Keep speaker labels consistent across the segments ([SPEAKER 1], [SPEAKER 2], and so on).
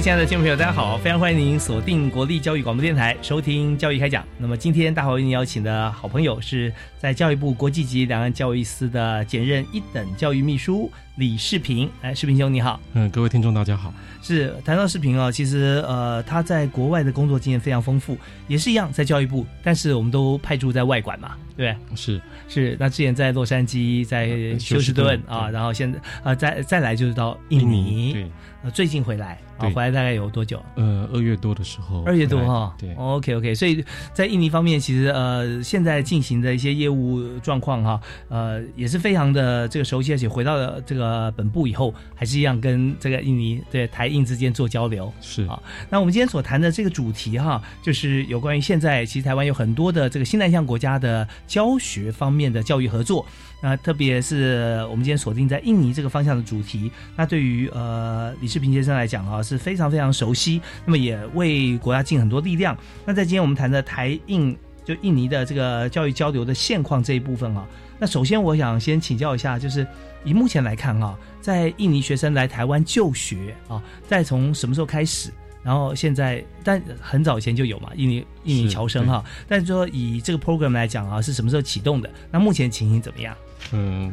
[SPEAKER 1] 位亲爱的听众朋友，大家好！非常欢迎您锁定国立教育广播电台，收听教育开讲。那么今天大华为您邀请的好朋友是在教育部国际级两岸教育司的兼任一等教育秘书李世平。哎，世平兄你好。
[SPEAKER 2] 嗯，各位听众大家好。
[SPEAKER 1] 是谈到世平啊，其实呃他在国外的工作经验非常丰富，也是一样在教育部，但是我们都派驻在外馆嘛，对不
[SPEAKER 2] 对？是
[SPEAKER 1] 是。那之前在洛杉矶，在休斯顿啊，然后现在啊再再来就是到印尼，
[SPEAKER 2] 对，
[SPEAKER 1] 呃最近回来。啊，回来大概有多久？
[SPEAKER 2] 呃，二月多的时候。
[SPEAKER 1] 二月多哈，
[SPEAKER 2] 对。
[SPEAKER 1] OK OK，所以在印尼方面，其实呃，现在进行的一些业务状况哈，呃，也是非常的这个熟悉，而且回到了这个本部以后，还是一样跟这个印尼对台印之间做交流。
[SPEAKER 2] 是
[SPEAKER 1] 啊，那我们今天所谈的这个主题哈，就是有关于现在其实台湾有很多的这个新南向国家的教学方面的教育合作。那特别是我们今天锁定在印尼这个方向的主题，那对于呃李世平先生来讲啊是非常非常熟悉，那么也为国家尽很多力量。那在今天我们谈的台印就印尼的这个教育交流的现况这一部分啊，那首先我想先请教一下，就是以目前来看啊，在印尼学生来台湾就学啊，再从什么时候开始？然后现在，但很早以前就有嘛，印尼印尼侨生哈，但是说以这个 program 来讲啊，是什么时候启动的？那目前情形怎么样？
[SPEAKER 2] 嗯，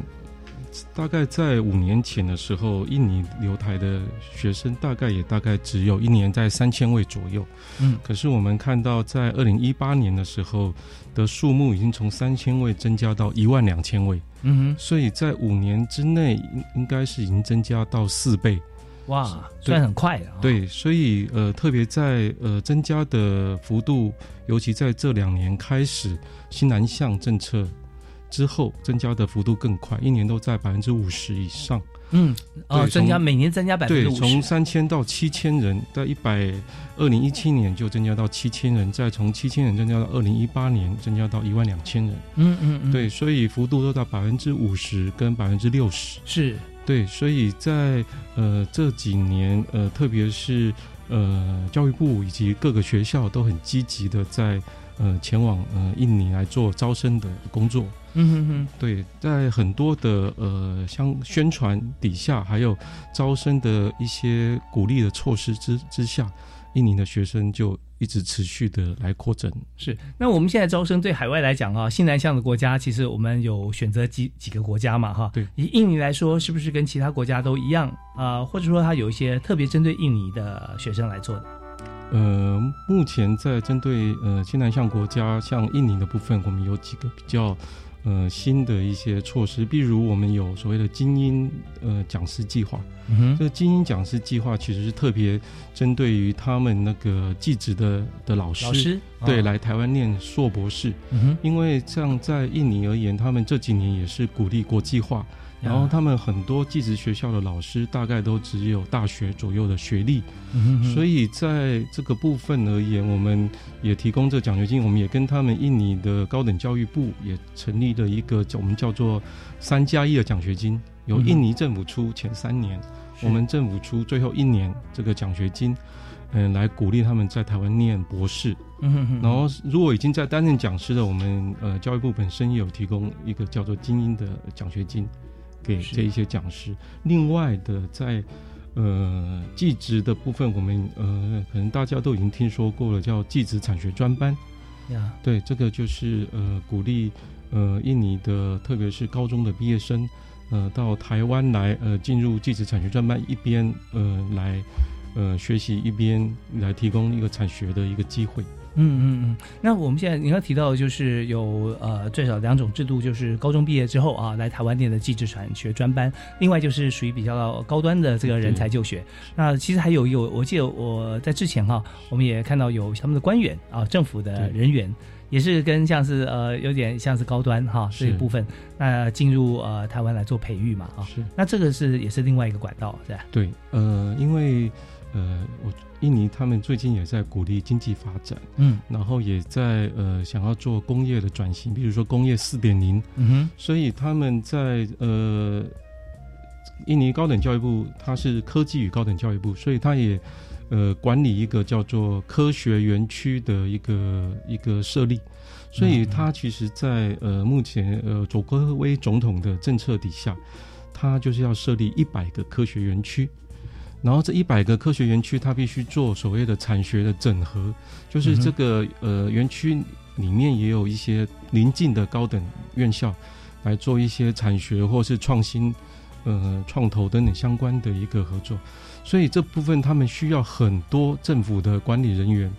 [SPEAKER 2] 大概在五年前的时候，印尼留台的学生大概也大概只有一年在三千位左右。
[SPEAKER 1] 嗯，
[SPEAKER 2] 可是我们看到在二零一八年的时候的数目已经从三千位增加到一万两千位。
[SPEAKER 1] 嗯哼，
[SPEAKER 2] 所以在五年之内应应该是已经增加到四倍。
[SPEAKER 1] 哇，算很快的。
[SPEAKER 2] 对，所以呃，特别在呃增加的幅度，尤其在这两年开始新南向政策。之后增加的幅度更快，一年都在百分之五十以上。
[SPEAKER 1] 嗯，哦，增加每年增加百分之五
[SPEAKER 2] 十，从三千到七千人，在一百二零一七年就增加到七千人，再从七千人增加到二零一八年增加到一万两千人。
[SPEAKER 1] 嗯嗯嗯，
[SPEAKER 2] 对，所以幅度都在百分之五十跟百分之六十。
[SPEAKER 1] 是，
[SPEAKER 2] 对，所以在呃这几年呃，特别是呃教育部以及各个学校都很积极的在呃前往呃印尼来做招生的工作。
[SPEAKER 1] 嗯哼哼，
[SPEAKER 2] 对，在很多的呃相宣传底下，还有招生的一些鼓励的措施之之下，印尼的学生就一直持续的来扩增。
[SPEAKER 1] 是，那我们现在招生对海外来讲啊，新南向的国家，其实我们有选择几几个国家嘛，哈。
[SPEAKER 2] 对，
[SPEAKER 1] 以印尼来说，是不是跟其他国家都一样啊？或者说，它有一些特别针对印尼的学生来做的？
[SPEAKER 2] 呃，目前在针对呃西南向国家，像印尼的部分，我们有几个比较。呃，新的一些措施，比如我们有所谓的精英呃讲师计划。
[SPEAKER 1] 嗯哼，
[SPEAKER 2] 这个精英讲师计划其实是特别针对于他们那个技职的的老师，
[SPEAKER 1] 老师
[SPEAKER 2] 对来台湾念硕博士。
[SPEAKER 1] 嗯哼，
[SPEAKER 2] 因为像在印尼而言，他们这几年也是鼓励国际化。然后他们很多技职学校的老师大概都只有大学左右的学历，所以在这个部分而言，我们也提供这奖学金。我们也跟他们印尼的高等教育部也成立了一个我们叫做三加一的奖学金，由印尼政府出前三年，我们政府出最后一年这个奖学金，嗯，来鼓励他们在台湾念博士。然后如果已经在担任讲师的，我们呃教育部本身也有提供一个叫做精英的奖学金。给这一些讲师，另外的在呃技职的部分，我们呃可能大家都已经听说过了，叫技职产学专班。
[SPEAKER 1] 呀，
[SPEAKER 2] 对，这个就是呃鼓励呃印尼的，特别是高中的毕业生，呃到台湾来呃进入技职产学专班，一边呃来呃学习，一边来提供一个产学的一个机会。
[SPEAKER 1] 嗯嗯嗯，那我们现在你刚提到就是有呃最少两种制度，就是高中毕业之后啊来台湾念的技职产学专班，另外就是属于比较高端的这个人才就学。那其实还有有，我记得我在之前哈，我们也看到有他们的官员啊，政府的人员也是跟像是呃有点像是高端哈这一部分，那进入呃台湾来做培育嘛啊，
[SPEAKER 2] 是。
[SPEAKER 1] 那这个是也是另外一个管道是吧？
[SPEAKER 2] 对，呃，因为呃我。印尼他们最近也在鼓励经济发展，
[SPEAKER 1] 嗯，
[SPEAKER 2] 然后也在呃想要做工业的转型，比如说工业四点零，
[SPEAKER 1] 嗯哼，
[SPEAKER 2] 所以他们在呃印尼高等教育部，它是科技与高等教育部，所以它也呃管理一个叫做科学园区的一个一个设立，所以它其实，在呃目前呃佐科威总统的政策底下，它就是要设立一百个科学园区。然后这一百个科学园区，它必须做所谓的产学的整合，就是这个呃园区里面也有一些邻近的高等院校，来做一些产学或是创新、呃创投等等相关的一个合作。所以这部分他们需要很多政府的管理人员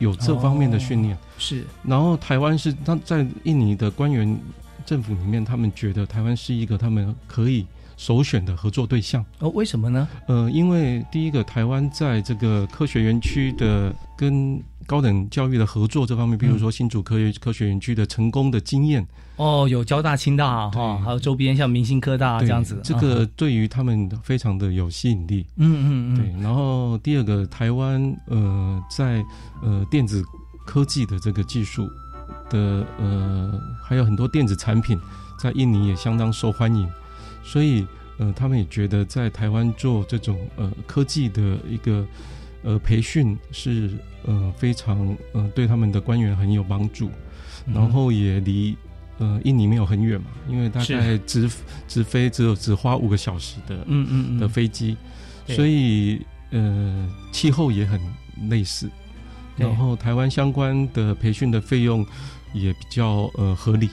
[SPEAKER 2] 有这方面的训练。
[SPEAKER 1] 是。
[SPEAKER 2] 然后台湾是他在印尼的官员政府里面，他们觉得台湾是一个他们可以。首选的合作对象
[SPEAKER 1] 哦？为什么呢？
[SPEAKER 2] 呃，因为第一个，台湾在这个科学园区的跟高等教育的合作这方面，比如说新竹科学科学园区的成功的经验
[SPEAKER 1] 哦，有交大、清大哈，还有周边像明星科大这样子，
[SPEAKER 2] 这个对于他们非常的有吸引力。
[SPEAKER 1] 嗯嗯嗯。
[SPEAKER 2] 对，然后第二个，台湾呃在呃电子科技的这个技术的呃，还有很多电子产品在印尼也相当受欢迎。所以，呃，他们也觉得在台湾做这种呃科技的一个呃培训是呃非常呃对他们的官员很有帮助，然后也离呃印尼没有很远嘛，因为大概直直飞只有只花五个小时的
[SPEAKER 1] 嗯嗯
[SPEAKER 2] 的飞机，所以呃气候也很类似，然后台湾相关的培训的费用也比较呃合理。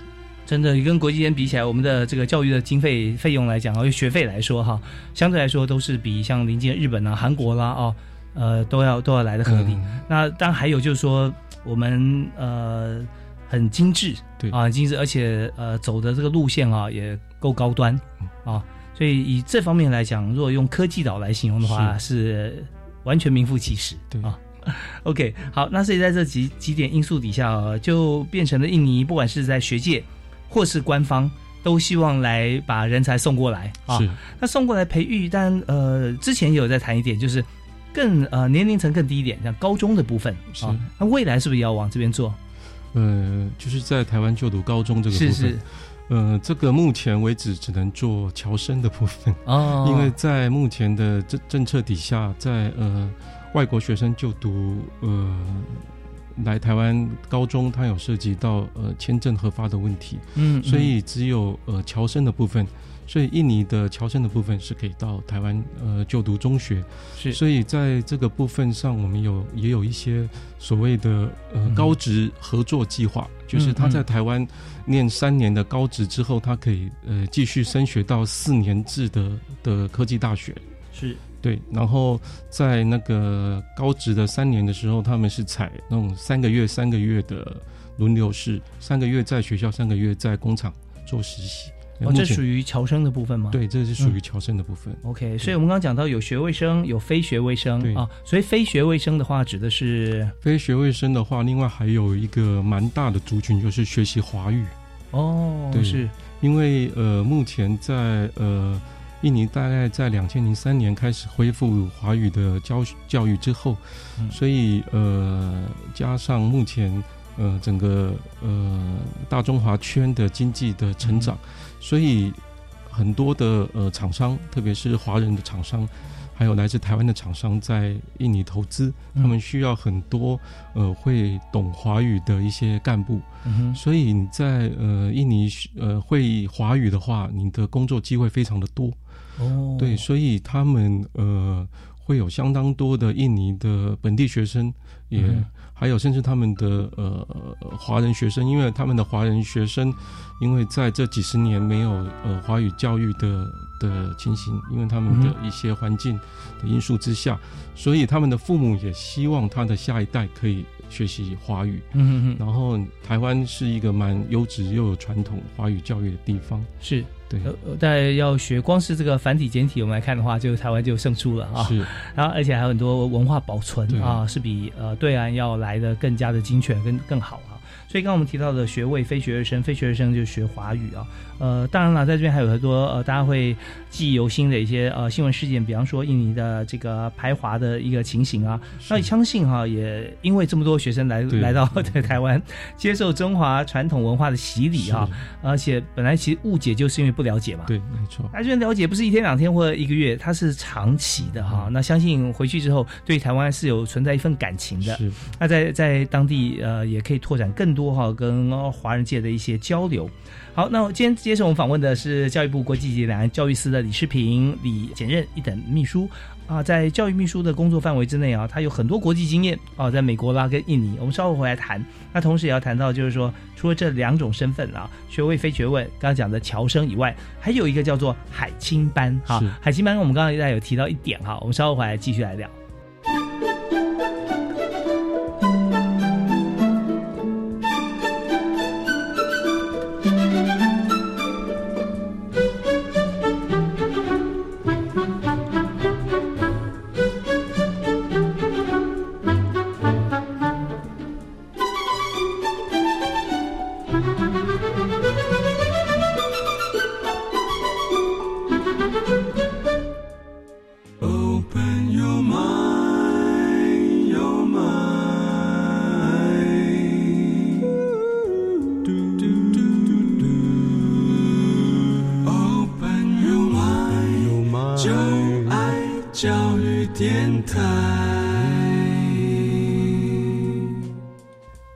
[SPEAKER 1] 真的，跟国际间比起来，我们的这个教育的经费费用来讲，哦，学费来说哈，相对来说都是比像邻近日本啊、韩国啦，哦，呃，都要都要来的合理。那当然还有就是说，我们呃很精致，
[SPEAKER 2] 对
[SPEAKER 1] 啊，精致，而且呃走的这个路线啊也够高端啊，所以以这方面来讲，如果用科技岛来形容的话，是完全名副其实，
[SPEAKER 2] 对
[SPEAKER 1] 啊。OK，好，那所以在这几几点因素底下，就变成了印尼，不管是在学界。或是官方都希望来把人才送过来啊，那送过来培育，但呃，之前也有在谈一点，就是更呃年龄层更低一点，像高中的部分啊，那未来是不是也要往这边做？
[SPEAKER 2] 呃，就是在台湾就读高中这个部分，
[SPEAKER 1] 是是，
[SPEAKER 2] 呃，这个目前为止只能做侨生的部分。
[SPEAKER 1] 哦，
[SPEAKER 2] 因为在目前的政政策底下，在呃外国学生就读呃。来台湾高中，它有涉及到呃签证核发的问题，
[SPEAKER 1] 嗯，
[SPEAKER 2] 所以只有呃侨生的部分，所以印尼的侨生的部分是可以到台湾呃就读中学，
[SPEAKER 1] 是，
[SPEAKER 2] 所以在这个部分上，我们有也有一些所谓的呃高职合作计划，就是他在台湾念三年的高职之后，他可以呃继续升学到四年制的的科技大学，
[SPEAKER 1] 是。
[SPEAKER 2] 对，然后在那个高职的三年的时候，他们是采那种三个月、三个月的轮流式，三个月在学校，三个月在工厂做实习。
[SPEAKER 1] 哦，这属于侨生的部分吗？
[SPEAKER 2] 对，这是属于侨生的部分。
[SPEAKER 1] OK，所以我们刚刚讲到有学位生，有非学位生啊。所以非学位生的话，指的是
[SPEAKER 2] 非学位生的话，另外还有一个蛮大的族群，就是学习华语。
[SPEAKER 1] 哦，
[SPEAKER 2] 对，
[SPEAKER 1] 是
[SPEAKER 2] 因为呃，目前在呃。印尼大概在两千零三年开始恢复华语的教教育之后，所以呃，加上目前呃整个呃大中华圈的经济的成长，所以很多的呃厂商，特别是华人的厂商，还有来自台湾的厂商在印尼投资，他们需要很多呃会懂华语的一些干部，所以你在呃印尼呃会华语的话，你的工作机会非常的多。
[SPEAKER 1] 哦，
[SPEAKER 2] 对，所以他们呃会有相当多的印尼的本地学生，也还有甚至他们的呃华人学生，因为他们的华人学生，因为在这几十年没有呃华语教育的的情形，因为他们的一些环境的因素之下，所以他们的父母也希望他的下一代可以学习华语。嗯嗯然后台湾是一个蛮优质又有传统华语教育的地方，
[SPEAKER 1] 是。
[SPEAKER 2] 对，
[SPEAKER 1] 但要学光是这个繁体简体，我们来看的话，就台湾就胜出了啊。
[SPEAKER 2] 是，
[SPEAKER 1] 然后而且还有很多文化保存啊，是比呃对岸要来的更加的精确，跟更好啊。所以刚刚我们提到的学位非学位生，非学位生就学华语啊。呃，当然了，在这边还有很多呃，大家会记忆犹新的一些呃新闻事件，比方说印尼的这个排华的一个情形啊。那相信哈，也因为这么多学生来来到 在台湾，接受中华传统文化的洗礼哈，而且本来其实误解就是因为不了解嘛。
[SPEAKER 2] 对，没错。
[SPEAKER 1] 那这边了解不是一天两天或者一个月，它是长期的哈。那相信回去之后，对台湾是有存在一份感情的。
[SPEAKER 2] 是。
[SPEAKER 1] 那在在当地呃，也可以拓展更多哈跟华人界的一些交流。好，那今天接受我们访问的是教育部国际及两岸教育司的李世平，李简任一等秘书啊，在教育秘书的工作范围之内啊，他有很多国际经验啊，在美国啦跟印尼，我们稍后回来谈。那同时也要谈到，就是说，除了这两种身份啊，学位非学位，刚刚讲的侨生以外，还有一个叫做海青班哈，海青班我们刚刚也有提到一点哈，我们稍后回来继续来聊。教育电台。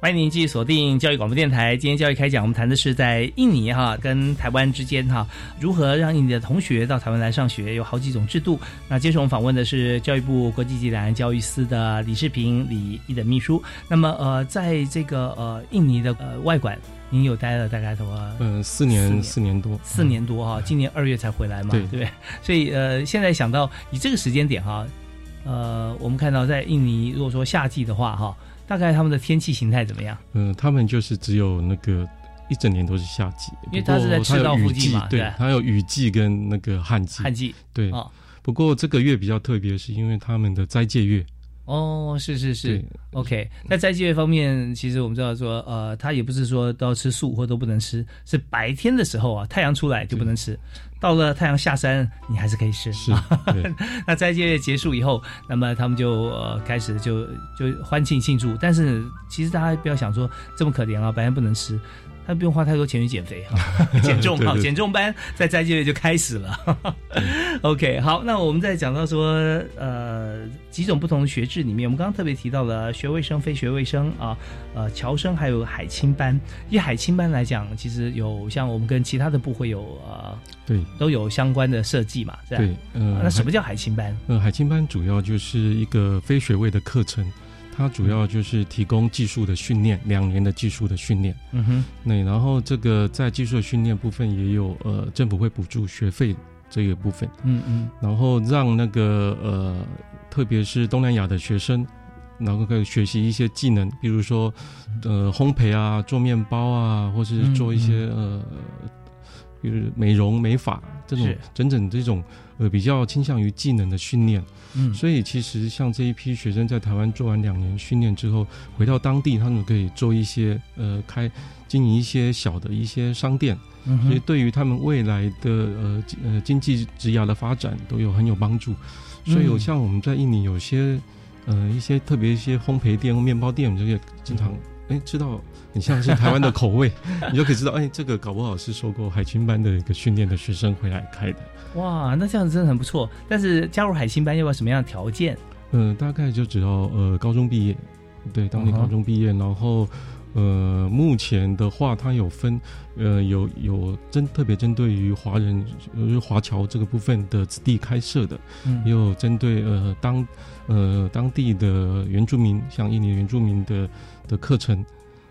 [SPEAKER 1] 欢迎您继续锁定教育广播电台。今天教育开讲，我们谈的是在印尼哈跟台湾之间哈，如何让印尼的同学到台湾来上学，有好几种制度。那接受我们访问的是教育部国际及两岸教育司的李世平李一的秘书。那么呃，在这个呃印尼的呃外馆，您有待了大概多
[SPEAKER 2] 嗯四年四年多
[SPEAKER 1] 四年多哈，今年二月才回来嘛，对不对？所以呃，现在想到以这个时间点哈，呃，我们看到在印尼，如果说夏季的话哈。大概他们的天气形态怎么样？
[SPEAKER 2] 嗯，他们就是只有那个一整年都是夏季，
[SPEAKER 1] 因为它是在赤道附近嘛，
[SPEAKER 2] 对，它有雨季跟那个旱季。
[SPEAKER 1] 旱季
[SPEAKER 2] 对。不过这个月比较特别，是因为他们的斋戒月。
[SPEAKER 1] 哦，是是是，OK。在斋戒月方面，其实我们知道说，呃，他也不是说都要吃素或都不能吃，是白天的时候啊，太阳出来就不能吃。到了太阳下山，你还是可以吃。
[SPEAKER 2] 是，
[SPEAKER 1] 那斋戒结束以后，那么他们就呃开始就就欢庆庆祝。但是其实大家不要想说这么可怜啊，白天不能吃。他不用花太多钱去减肥哈，减重哈，减重班在斋戒月就开始了。OK，好，那我们再讲到说，呃，几种不同的学制里面，我们刚刚特别提到了学位生、非学位生啊，呃，侨生还有海青班。以海青班来讲，其实有像我们跟其他的部会有呃，
[SPEAKER 2] 对，
[SPEAKER 1] 都有相关的设计嘛，
[SPEAKER 2] 对，
[SPEAKER 1] 嗯，那什么叫海青班？
[SPEAKER 2] 呃，海青班主要就是一个非学位的课程。它主要就是提供技术的训练，两年的技术的训练。嗯哼，那然后这个在技术的训练部分也有呃政府会补助学费这个部分。嗯嗯，然后让那个呃特别是东南亚的学生，然后可以学习一些技能，比如说呃烘焙啊，做面包啊，或是做一些呃。比如美容美发这种整整这种呃比较倾向于技能的训练，嗯，所以其实像这一批学生在台湾做完两年训练之后，回到当地他们可以做一些呃开经营一些小的一些商店，所以对于他们未来的呃呃经济职涯的发展都有很有帮助。所以有像我们在印尼有些呃一些特别一些烘焙店或面包店，这些经常哎知道。你像是台湾的口味，你就可以知道，哎，这个搞不好是受过海青班的一个训练的学生回来开的。
[SPEAKER 1] 哇，那这样子真的很不错。但是加入海青班要不要什么样的条件？
[SPEAKER 2] 嗯，大概就只要呃高中毕业，对，当年高中毕业，然后呃，目前的话，它有分，呃，有有针特别针对于华人，呃，华侨这个部分的子弟开设的，
[SPEAKER 1] 嗯
[SPEAKER 2] 也有针对呃当呃当地的原住民，像印尼原住民的的课程，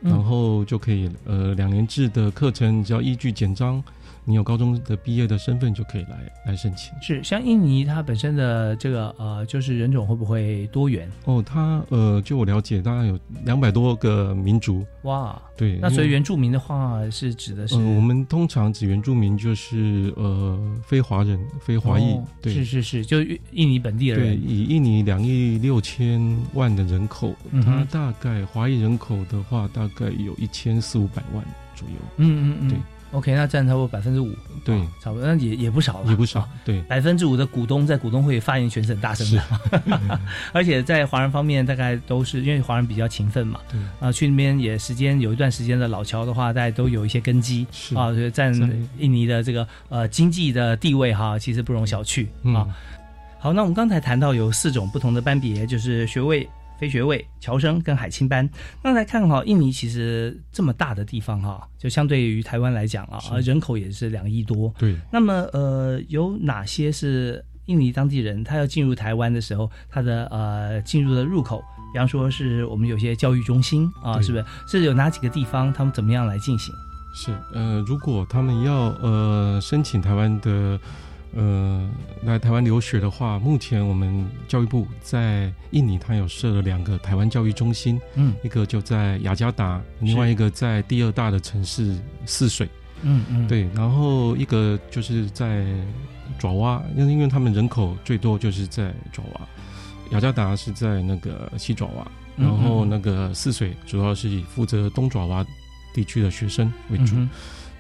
[SPEAKER 1] 嗯。
[SPEAKER 2] 然后就可以呃两年制的课程，只要依据简章，你有高中的毕业的身份就可以来来申请。
[SPEAKER 1] 是像印尼它本身的这个呃，就是人种会不会多元？
[SPEAKER 2] 哦，它呃，据我了解，大概有两百多个民族。
[SPEAKER 1] 哇，
[SPEAKER 2] 对，
[SPEAKER 1] 那所以原住民的话是指的是、
[SPEAKER 2] 呃，我们通常指原住民就是呃非华人、非华裔，
[SPEAKER 1] 哦
[SPEAKER 2] 对，
[SPEAKER 1] 是是是，就印尼本地人
[SPEAKER 2] 对，以印尼两亿六千万的人口，
[SPEAKER 1] 嗯
[SPEAKER 2] 它大概华裔人口的话，大概有一千四五百万左右，
[SPEAKER 1] 嗯嗯嗯，
[SPEAKER 2] 对。
[SPEAKER 1] OK，那占差不多百分之五，
[SPEAKER 2] 对。
[SPEAKER 1] 哦差不多，那也也不少了，
[SPEAKER 2] 也不少，对，
[SPEAKER 1] 百分之五的股东在股东会发言权是很大声的，而且在华人方面，大概都是因为华人比较勤奋嘛，
[SPEAKER 2] 对
[SPEAKER 1] 啊，去那边也时间有一段时间的老侨的话，大家都有一些根基
[SPEAKER 2] 是
[SPEAKER 1] 啊，所以占印尼的这个呃经济的地位哈，其实不容小觑啊。
[SPEAKER 2] 嗯
[SPEAKER 1] 好，那我们刚才谈到有四种不同的班别，就是学位、非学位、侨生跟海青班。那来看哈，印尼其实这么大的地方哈，就相对于台湾来讲啊，人口也是两亿多。
[SPEAKER 2] 对，
[SPEAKER 1] 那么呃，有哪些是印尼当地人他要进入台湾的时候，他的呃进入的入口？比方说是我们有些教育中心啊，是不是？是有哪几个地方？他们怎么样来进行？
[SPEAKER 2] 是呃，如果他们要呃申请台湾的呃来台湾留学的话，目前我们教育部在印尼，它有设了两个台湾教育中心，
[SPEAKER 1] 嗯。
[SPEAKER 2] 一个就在雅加达，另外一个在第二大的城市泗水。
[SPEAKER 1] 嗯嗯，，
[SPEAKER 2] 对，然后一个就是在爪哇，因为因为他们人口最多就是在爪哇，雅加达是在那个西爪哇，
[SPEAKER 1] 嗯
[SPEAKER 2] 然后那个泗水主要是以负责东爪哇地区的学生为主，
[SPEAKER 1] 嗯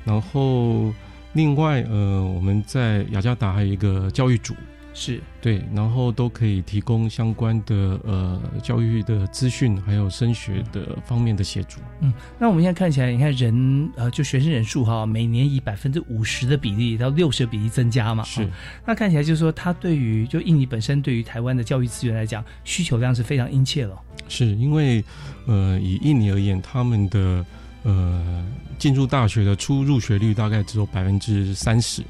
[SPEAKER 2] 然后另外呃我们在雅加达还有一个教育组。
[SPEAKER 1] 是
[SPEAKER 2] 对，然后都可以提供相关的呃教育的资讯，还有升学的方面的协助。
[SPEAKER 1] 嗯。那我们现在看起来，你看人呃，就学生人数哈，每年以百分之五十的比例到六十的比例增加嘛。
[SPEAKER 2] 是
[SPEAKER 1] 哦那看起来就是说，他对于就印尼本身对于台湾的教育资源来讲，需求量是非常殷切了。
[SPEAKER 2] 是因为呃，以印尼而言，他们的呃进入大学的初入学率大概只有百分之三十，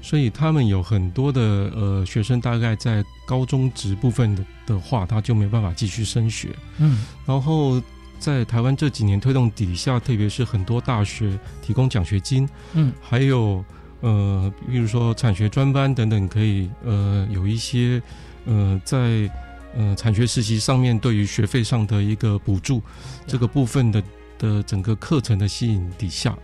[SPEAKER 2] 所以他们有很多的呃学生大概在高中职部分的的话，他就没办法继续升学。
[SPEAKER 1] 嗯。
[SPEAKER 2] 然后在台湾这几年推动底下，特别是很多大学提供奖学金，
[SPEAKER 1] 嗯。
[SPEAKER 2] 还有呃，比如说产学专班等等，可以呃有一些呃在呃产学实习上面对于学费上的一个补助，这个部分的的整个课程的吸引底下，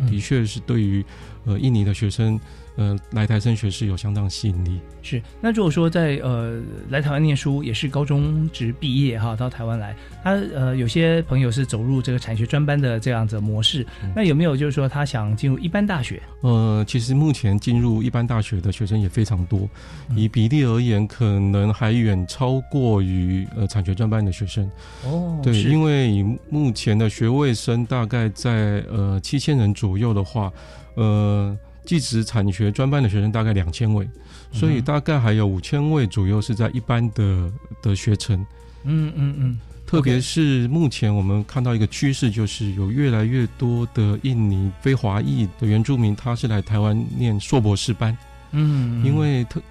[SPEAKER 1] 嗯。
[SPEAKER 2] 的确是对于呃印尼的学生呃来台升学是有相当吸引力。
[SPEAKER 1] 是，那如果说在呃来台湾念书，也是高中职毕业哈，到台湾来，他呃有些朋友是走入这个产学专班的这样子模式，
[SPEAKER 2] 嗯
[SPEAKER 1] 那有没有就是说他想进入一般大学？
[SPEAKER 2] 呃，其实目前进入一般大学的学生也非常多，
[SPEAKER 1] 嗯
[SPEAKER 2] 以比例而言，可能还远超过于呃产学专班的学生。
[SPEAKER 1] 哦
[SPEAKER 2] 对，因为以目前的学位生大概在呃七千人左右的话，呃，技职产学专班的学生大概两千位，所以大概还有五千位左右是在一般的的学程。
[SPEAKER 1] 嗯嗯嗯，
[SPEAKER 2] 特别是目前我们看到一个趋势，就是有越来越多的印尼非华裔的原住民，他是来台湾念硕博士班，
[SPEAKER 1] 嗯，
[SPEAKER 2] 因为特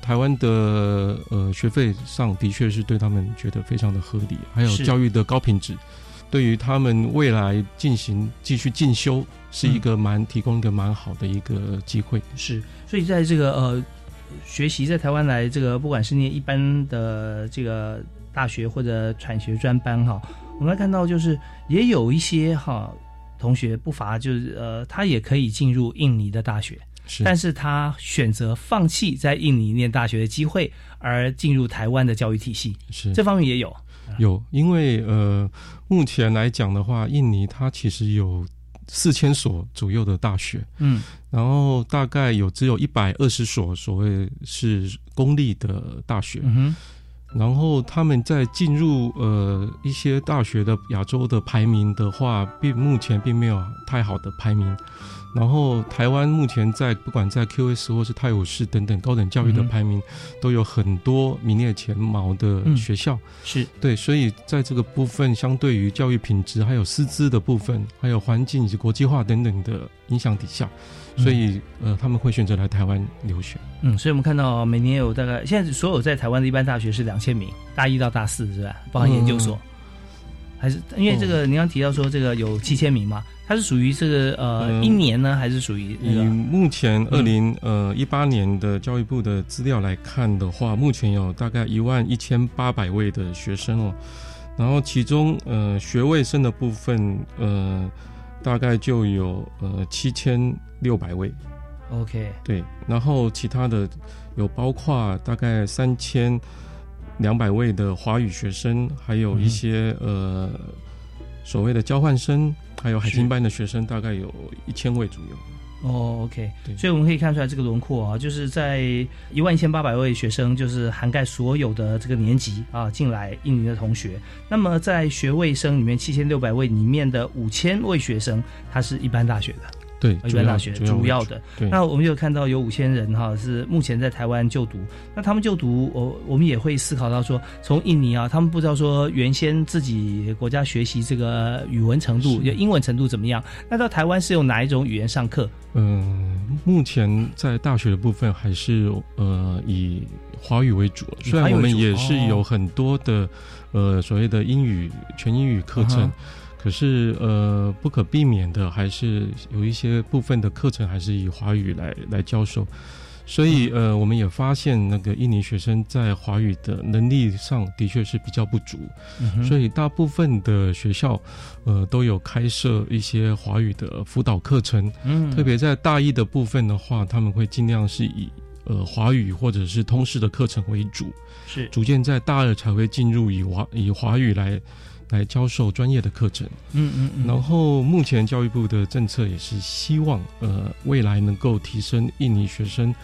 [SPEAKER 2] 台湾的呃学费上的确是对他们觉得非常的合理，还有教育的高品质，对于他们未来进行继续进修是一个蛮、提供一个蛮好的一个机会。
[SPEAKER 1] 是，所以在这个呃学习在台湾来这个不管是念一般的这个大学或者产学专班哈，我们来看到就是也有一些哈同学不乏就是呃他也可以进入印尼的大学，
[SPEAKER 2] 是，
[SPEAKER 1] 但是他选择放弃在印尼念大学的机会，而进入台湾的教育体系，
[SPEAKER 2] 是
[SPEAKER 1] 这方面也有。
[SPEAKER 2] 有，因为呃，目前来讲的话，印尼它其实有四千所左右的大学，
[SPEAKER 1] 嗯。
[SPEAKER 2] 然后大概有只有一百二十所所谓是公立的大学，
[SPEAKER 1] 嗯
[SPEAKER 2] 然后他们在进入呃一些大学的亚洲的排名的话，并目前并没有太好的排名。然后台湾目前在不管在 QS 或是泰晤士等等高等教育的排名，都有很多名列前茅的学校。
[SPEAKER 1] 是
[SPEAKER 2] 对，所以在这个部分，相对于教育品质、还有师资的部分、还有环境以及国际化等等的影响底下，所以呃他们会选择来台湾留学。
[SPEAKER 1] 嗯，所以我们看到每年有大概现在所有在台湾的一般大学是两千名，大一到大四是吧？包含研究所。还是因为这个，您刚提到说这个有七千名嘛？它是属于这个呃一年呢，还是属于？
[SPEAKER 2] 以目前二零呃一八年的教育部的资料来看的话，目前有大概一万一千八百位的学生哦。然后其中呃学位生的部分呃大概就有呃七千六百位。
[SPEAKER 1] OK，
[SPEAKER 2] 对。然后其他的有包括大概三千。两百位的华语学生，还有一些呃所谓的交换生，还有海青班的学生，大概有一千位左右。
[SPEAKER 1] 哦，OK，所以我们可以看出来这个轮廓啊，就是在一万一千八百位学生，就是涵盖所有的这个年级啊进来印尼的同学。那么在学位生里面，七千六百位里面的五千位学生，他是一般大学的。
[SPEAKER 2] 对，
[SPEAKER 1] 一般大学主要的。那我们有看到有五千人哈，是目前在台湾就读。那他们就读，我我们也会思考到说，从印尼啊，他们不知道说原先自己国家学习这个语文程度，就英文程度怎么样？那到台湾是用哪一种语言上课？
[SPEAKER 2] 嗯，目前在大学的部分还是呃以华语为主，虽然我们也是有很多的呃所谓的英语全英语课程。可是，呃，不可避免的，还是有一些部分的课程还是以华语来来教授，所以，呃，我们也发现那个印尼学生在华语的能力上的确是比较不足，所以大部分的学校，呃，都有开设一些华语的辅导课程，嗯，特别在大一的部分的话，他们会尽量是以呃华语或者是通识的课程为主，
[SPEAKER 1] 是，
[SPEAKER 2] 逐渐在大二才会进入以华以华语来。来教授专业的课程，
[SPEAKER 1] 嗯嗯嗯，
[SPEAKER 2] 然后目前教育部的政策也是希望，呃，未来能够提升印尼学生，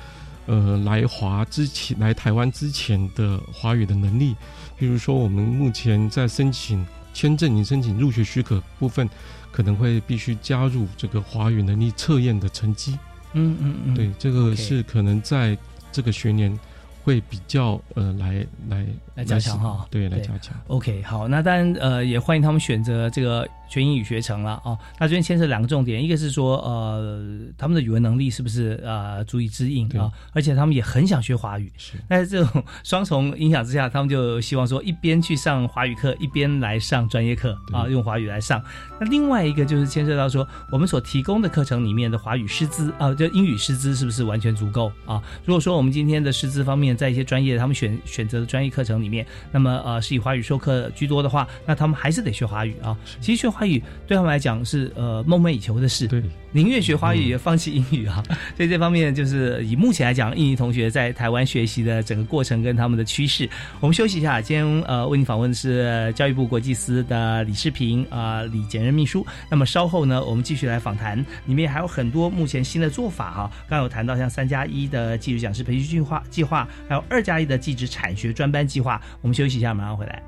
[SPEAKER 2] 呃，来华之前来台湾之前的华语的能力，比如说我们目前在申请签证、你申请入学许可部分，可能会必须加入这个华语能力测验的成绩，
[SPEAKER 1] 嗯嗯嗯，
[SPEAKER 2] 对，这个是可能在这个学年。会比较呃来来
[SPEAKER 1] 来加强哈，
[SPEAKER 2] 对，来加强。
[SPEAKER 1] OK，好，那当然呃也欢迎他们选择这个全英语学程了哦。那这边牵涉两个重点，一个是说呃他们的语文能力是不是呃足以支应啊？而且他们也很想学华语。
[SPEAKER 2] 是。
[SPEAKER 1] 那在这种双重影响之下，他们就希望说一边去上华语课，一边来上专业课啊，用华语来上。那另外一个就是牵涉到说我们所提供的课程里面的华语师资啊，就英语师资是不是完全足够啊？如果说我们今天的师资方面，在一些专业，他们选选择的专业课程里面，那么呃是以华语授课居多的话，那他们还是得学华语啊。其实学华语对他们来讲是呃梦寐以求的事，
[SPEAKER 2] 对，
[SPEAKER 1] 宁愿学华语也放弃英语啊。所以这方面就是以目前来讲，印尼同学在台湾学习的整个过程跟他们的趋势。我们休息一下，今天呃为你访问的是教育部国际司的李世平啊李简任秘书。那么稍后呢，我们继续来访谈，里面还有很多目前新的做法哈。刚有谈到像三加一的技术讲师培训计划计划。还有二加一的技职产学专班计划，我们休息一下，马上回来。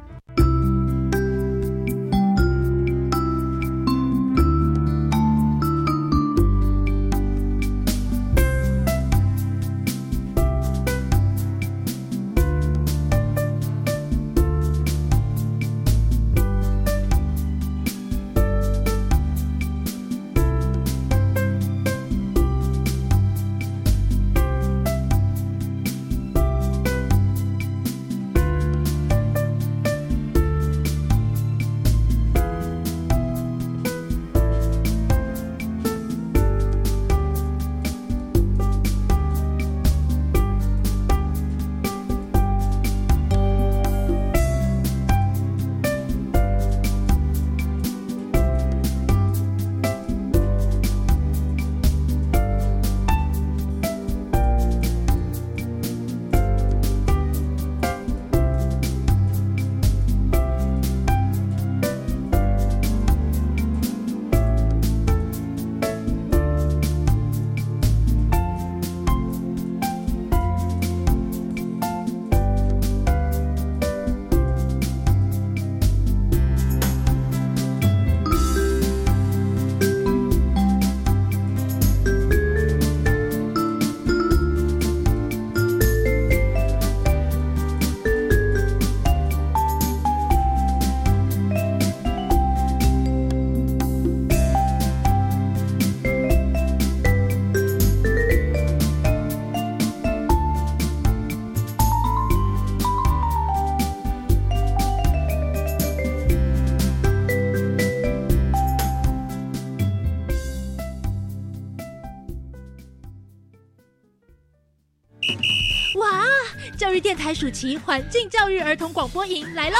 [SPEAKER 3] 开暑期环境教育儿童广播营来喽！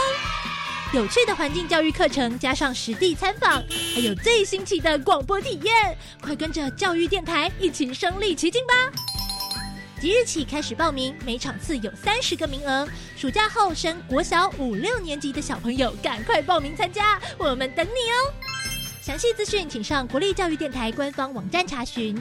[SPEAKER 3] 有趣的环境教育课程，加上实地参访，还有最新奇的广播体验，快跟着教育电台一起身临其境吧！即日起开始报名，每场次有三十个名额。暑假后升国小五六年级的小朋友，赶快报名参加，我们等你哦！详细资讯请上国立教育电台官方网站查询。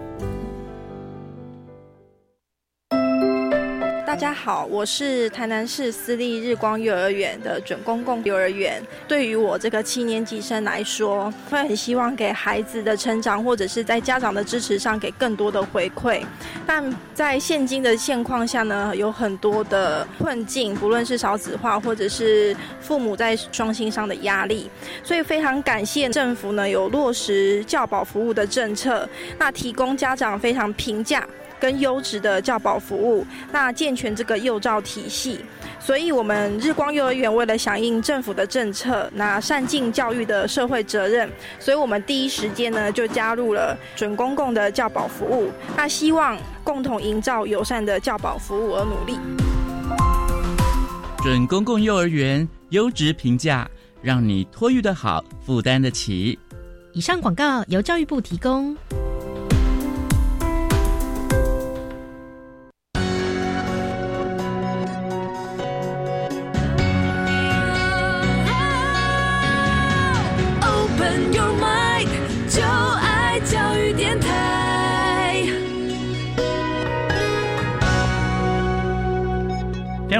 [SPEAKER 4] 大家好，我是台南市私立日光幼儿园的准公共幼儿园。对于我这个七年级生来说，会很希望给孩子的成长，或者是在家长的支持上给更多的回馈。但在现今的现况下呢，有很多的困境，不论是少子化，或者是父母在双薪上的压力，所以非常感谢政府呢有落实教保服务的政策，那提供家长非常平价。跟优质的教保服务，那健全这个幼教体系，所以我们日光幼儿园为了响应政府的政策，那善尽教育的社会责任，所以我们第一时间呢就加入了准公共的教保服务，那希望共同营造友善的教保服务而努力。
[SPEAKER 5] 准公共幼儿园优质评价，让你托育的好，负担得起。
[SPEAKER 3] 以上广告由教育部提供。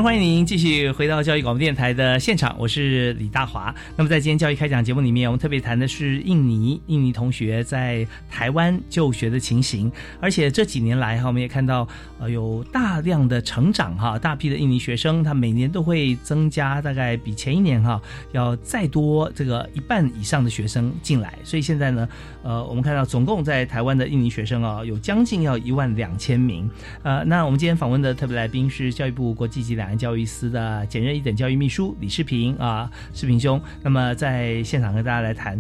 [SPEAKER 1] 欢迎您继续回到教育广播电台的现场，我是李大华。那么在今天教育开讲节目里面，我们特别谈的是印尼印尼同学在台湾就学的情形，而且这几年来哈，我们也看到呃有大量的成长哈，大批的印尼学生，他每年都会增加，大概比前一年哈要再多这个一半以上的学生进来，所以现在呢，呃，我们看到总共在台湾的印尼学生啊，有将近要一万两千名。呃，那我们今天访问的特别来宾是教育部国际级两岸教育司的简任一等教育秘书李世平啊，世平兄。那么在现场跟大家来谈，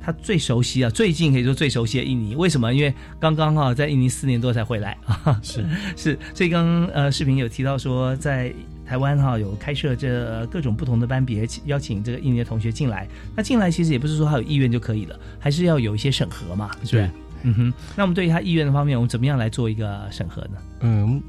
[SPEAKER 1] 他最熟悉啊，最近可以说最熟悉的印尼，为什么？因为刚刚哈在印尼四年多才回来啊，
[SPEAKER 2] 是
[SPEAKER 1] 是，所以刚呃视频有提到说，在台湾哈有开设这各种不同的班别，邀请这个印尼的同学进来。那进来其实也不是说他有意愿就可以了，还是要有一些审核嘛，是不是？嗯哼。那我们对于他意愿的方面，我们怎么样来做一个审核呢？
[SPEAKER 2] 嗯。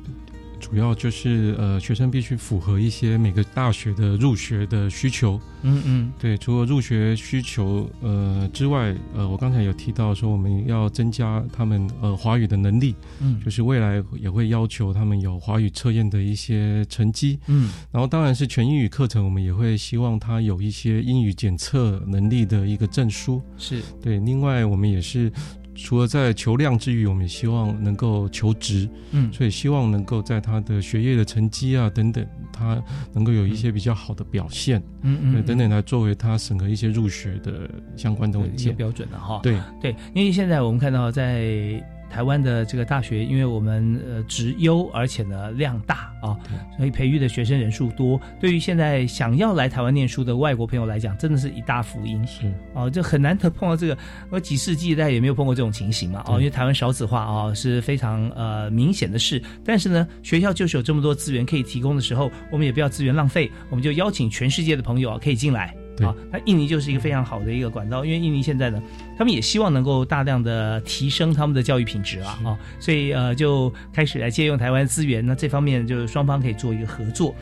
[SPEAKER 2] 主要就是呃，学生必须符合一些每个大学的入学的需求。
[SPEAKER 1] 嗯嗯，
[SPEAKER 2] 对，除了入学需求呃之外，呃，我刚才有提到说我们要增加他们呃华语的能力。
[SPEAKER 1] 嗯，
[SPEAKER 2] 就是未来也会要求他们有华语测验的一些成绩。
[SPEAKER 1] 嗯，
[SPEAKER 2] 然后当然是全英语课程，我们也会希望他有一些英语检测能力的一个证书。
[SPEAKER 1] 是
[SPEAKER 2] 对，另外我们也是。除了在求量之余，我们也希望能够求职，
[SPEAKER 1] 嗯，
[SPEAKER 2] 所以希望能够在他的学业的成绩啊等等，他能够有一些比较好的表现，
[SPEAKER 1] 嗯嗯，
[SPEAKER 2] 等等来作为他审核一些入学的相关的文件
[SPEAKER 1] 标准的哈。
[SPEAKER 2] 对
[SPEAKER 1] 对，因为现在我们看到在。台湾的这个大学，因为我们呃职优，而且呢量大啊，所以培育的学生人数多。对于现在想要来台湾念书的外国朋友来讲，真的是一大福音。
[SPEAKER 2] 是
[SPEAKER 1] 哦，就很难得碰到这个，我几世纪代也没有碰过这种情形嘛。哦，因为台湾少子化啊是非常呃明显的事。但是呢，学校就是有这么多资源可以提供的时候，我们也不要资源浪费，我们就邀请全世界的朋友啊可以进来。啊，那印尼就是一个非常好的一个管道，因为印尼现在呢，他们也希望能够大量的提升他们的教育品质啊，啊，所以呃就开始来借用台湾资源，那这方面就是双方可以做一个合作。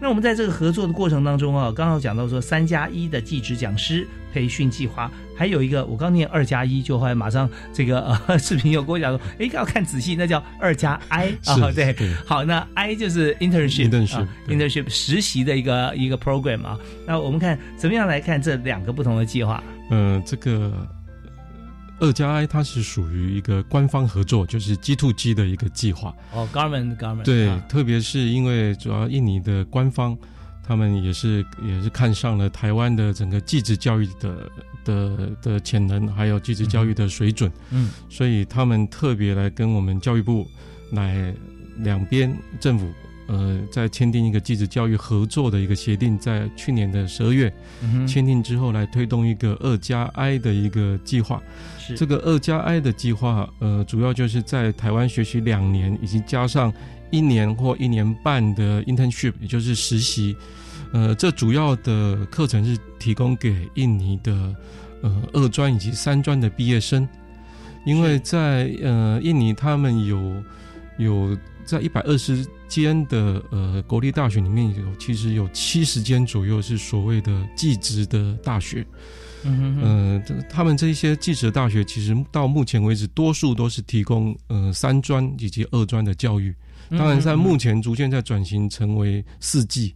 [SPEAKER 1] 那我们在这个合作的过程当中啊，刚好讲到说三加一的技职讲师培训计划，还有一个我刚念二加一，就后来马上这个呃 视频又跟我讲说，哎要看仔细，那叫二加 I 啊，对，好，那 I 就是 internship，internship 实习的一个一个 program 啊。那我们看怎么样来看这两个不同的计划？
[SPEAKER 2] 呃，这个二加 I 它是属于一个官方合作，就是 G to G 的一个计划。
[SPEAKER 1] 哦 Government。
[SPEAKER 2] 对，
[SPEAKER 1] 啊
[SPEAKER 2] 特别是因为主要印尼的官方，他们也是也是看上了台湾的整个继职教育的的的潜能，还有继职教育的水准，
[SPEAKER 1] 嗯
[SPEAKER 2] 所以他们特别来跟我们教育部来两边政府。呃，在签订一个继职教育合作的一个协定，在去年的十二月
[SPEAKER 1] 嗯
[SPEAKER 2] 签订之后，来推动一个二加 I 的一个计划。
[SPEAKER 1] 是
[SPEAKER 2] 这个二加 I 的计划，呃，主要就是在台湾学习两年，以及加上一年或一年半的 internship，也就是实习。呃，这主要的课程是提供给印尼的呃二专以及三专的毕业生，因为在呃印尼他们有有在一百二十间的呃国立大学里面有其实有七十间左右是所谓的技职的大学。
[SPEAKER 1] 嗯哼哼
[SPEAKER 2] 呃，他们这些技职的大学，其实到目前为止，多数都是提供呃三专以及二专的教育。
[SPEAKER 1] 嗯
[SPEAKER 2] 当然，在目前逐渐在转型成为四技，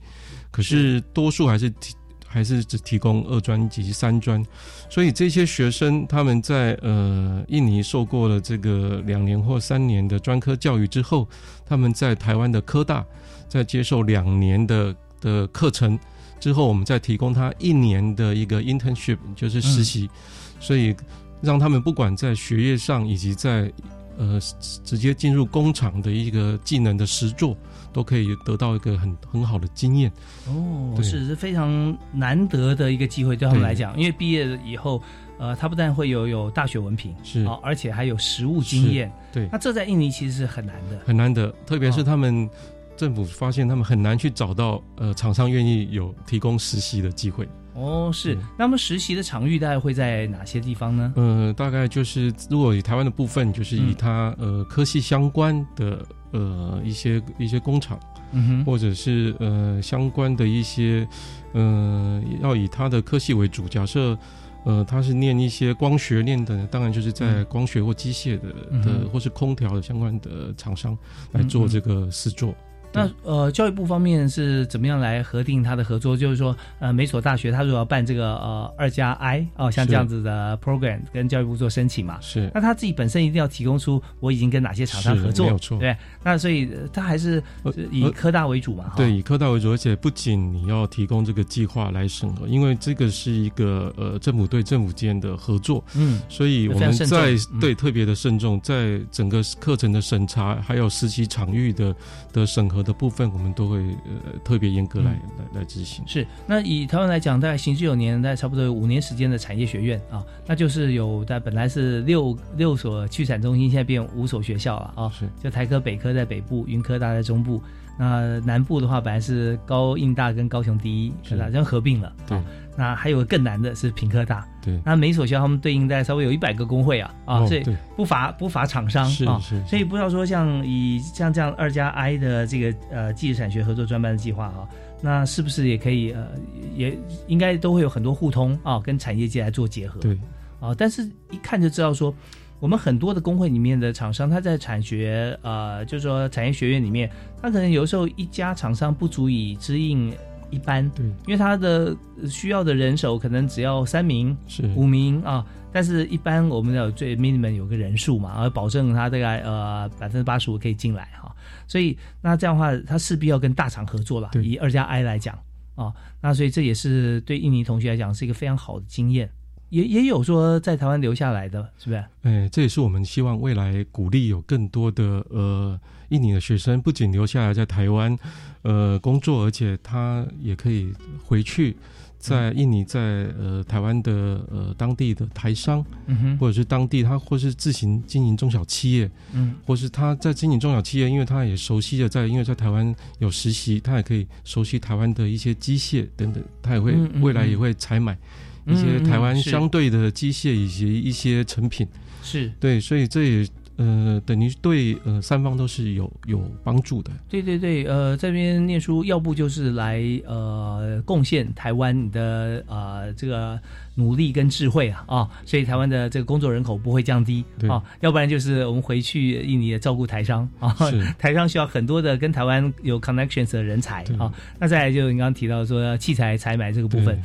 [SPEAKER 2] 可是多数还是提还是只提供二专及三专。所以这些学生他们在呃印尼受过了这个两年或三年的专科教育之后，他们在台湾的科大在接受两年的的课程。之后，我们再提供他一年的一个 internship，就是实习，所以让他们不管在学业上以及在呃直直接进入工厂的一个技能的实作，都可以得到一个很很好的经验。
[SPEAKER 1] 哦，
[SPEAKER 2] 对。
[SPEAKER 1] 是是非常难得的一个机会，对他们来讲，因为毕业了以后，呃，他不但会有有大学文凭，
[SPEAKER 2] 是。
[SPEAKER 1] 哦，而且还有实务经验，
[SPEAKER 2] 对。
[SPEAKER 1] 那这在印尼其实是很难的，
[SPEAKER 2] 很难得，特别
[SPEAKER 1] 哦。
[SPEAKER 2] 是他们政府发现他们很难去找到呃厂商愿意有提供实习的机会。
[SPEAKER 1] 哦，是
[SPEAKER 2] 对。
[SPEAKER 1] 那么实习的场域大概会在哪些地方呢？
[SPEAKER 2] 呃，大概就是如果以台湾的部分，就是以
[SPEAKER 1] 嗯
[SPEAKER 2] 它、呃科系相关的呃一些一些工厂。
[SPEAKER 1] 嗯哼，
[SPEAKER 2] 或者是呃相关的一些呃要以它的科系为主。假设呃他是念一些光学念的，当然就是在
[SPEAKER 1] 嗯
[SPEAKER 2] 光学或机械的、
[SPEAKER 1] 嗯
[SPEAKER 2] 的或是空调的相关的厂商来做这个试做。
[SPEAKER 1] 那呃，教育部方面是怎么样来核定他的合作？就是说，呃，每所大学他如果要办这个呃二加 I 哦，像这样子的 program，跟教育部做申请嘛，
[SPEAKER 2] 是。
[SPEAKER 1] 那他自己本身一定要提供出我已经跟哪些厂商合作，
[SPEAKER 2] 没有错。
[SPEAKER 1] 对，那所以呃他还是以
[SPEAKER 2] 呃
[SPEAKER 1] 科大为主嘛，哈。
[SPEAKER 2] 对，以科大为主，而且不仅你要提供这个计划来审核，因为这个是一个呃政府对政府间的合作，
[SPEAKER 1] 嗯，
[SPEAKER 2] 所以我们在
[SPEAKER 1] 嗯
[SPEAKER 2] 对特别的慎重，在整个课程的审查还有实习场域的的审核的部分，我们都会呃特别严格来、来来执行。
[SPEAKER 1] 是，那以台湾来讲，大概行之有年，大概差不多有五年时间的产业学院啊，那就是有在本来是六六所去产中心，现在变五所学校了啊，
[SPEAKER 2] 是
[SPEAKER 1] 就台科、北科在北部，云科大在中部。那南部的话，本来是高印大跟高雄第一科大，
[SPEAKER 2] 是。
[SPEAKER 1] 这样合并了。
[SPEAKER 2] 对。
[SPEAKER 1] 啊那还有个更难的是平科大，
[SPEAKER 2] 对，
[SPEAKER 1] 那每所学校他们对应大概稍微有一百个工会啊啊，所以不乏不乏厂商啊，
[SPEAKER 2] 是是。
[SPEAKER 1] 所以不知道说像以像这样二加 I 的这个呃技术产学合作专班的计划啊，那是不是也可以呃也应该都会有很多互通啊，跟产业界来做结合。
[SPEAKER 2] 对。
[SPEAKER 1] 啊，但是一看就知道说，我们很多的工会里面的厂商，他在产学呃，就是说产业学院里面，他可能有时候一家厂商不足以支应一般，
[SPEAKER 2] 对
[SPEAKER 1] 因为他的呃需要的人手可能只要三名、
[SPEAKER 2] 是
[SPEAKER 1] 五名啊，但是一般我们要有最 minimum 有个人数嘛，而保证他大概呃百分之八十五可以进来哈、所以那这样的话，他势必要跟大厂合作了。以二加 I 来讲啊，那所以这也是对印尼同学来讲是一个非常好的经验。也也有说在台湾留下来的，是不是？
[SPEAKER 2] 哎，这也是我们希望未来鼓励有更多的呃印尼的学生，不仅留下来在台湾呃工作，而且他也可以回去在印尼在呃台湾的呃当地的台商，
[SPEAKER 1] 嗯哼，
[SPEAKER 2] 或者是当地他或是自行经营中小企业，
[SPEAKER 1] 嗯。
[SPEAKER 2] 或是他在经营中小企业，因为他也熟悉的在，因为在台湾有实习，他也可以熟悉台湾的一些机械等等，他也会未来也会采买一些台湾相对的机械以及一些成品。
[SPEAKER 1] 是
[SPEAKER 2] 对，所以这也呃等于对呃三方都是有有帮助的。
[SPEAKER 1] 对对对，呃，这边念书，要不就是来呃贡献台湾你的呃这个努力跟智慧啊啊，所以台湾的这个工作人口不会降低啊，要不然就是我们回去印尼的照顾台商啊，台商需要很多的跟台湾有 connections 的人才啊，那再来就你刚刚提到说器材采买这个部分
[SPEAKER 2] 对。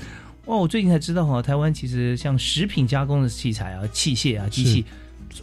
[SPEAKER 1] 哇，我最近才知道哈，台湾其实像食品加工的器材啊、器械啊、机器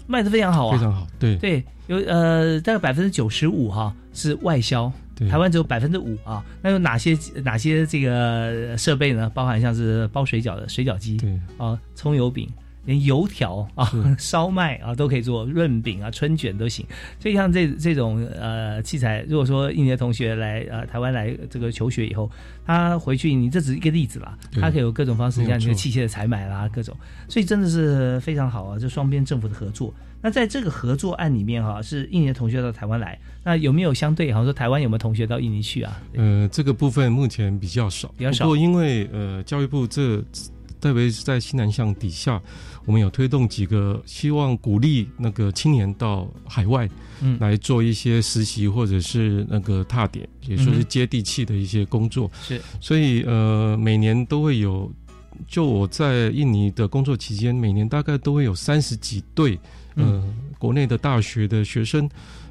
[SPEAKER 1] 卖的非常好啊，
[SPEAKER 2] 非常好。对
[SPEAKER 1] 对，有呃大概百分之九十五哈是外销，台湾只有百分之五啊。那有哪些哪些这个设备呢？包含像是包水饺的水饺机，
[SPEAKER 2] 对
[SPEAKER 1] 啊，葱油饼。连油条啊、烧麦啊都可以做，润饼啊、春卷都行。所以像这这种呃器材，如果说印尼的同学来呃台湾来这个求学以后，他回去你这只是一个例子啦，他可以有各种方式，像你的器械的采买啦，各种，所以真的是非常好啊！这双边政府的合作。那在这个合作案里面哈，是印尼的同学到台湾来，那有没有相对，好像说台湾有没有同学到印尼去啊？
[SPEAKER 2] 呃，这个部分目前比较少，
[SPEAKER 1] 比较少。
[SPEAKER 2] 不过因为呃教育部这特别是在西南向底下。我们有推动几个，希望鼓励那个青年到海外，嗯，来做一些实习或者是那个踏点，也说是接地气的一些工作。
[SPEAKER 1] 是，
[SPEAKER 2] 所以呃，每年都会有，就我在印尼的工作期间，每年大概都会有三十几对，嗯，国内的大学的学生。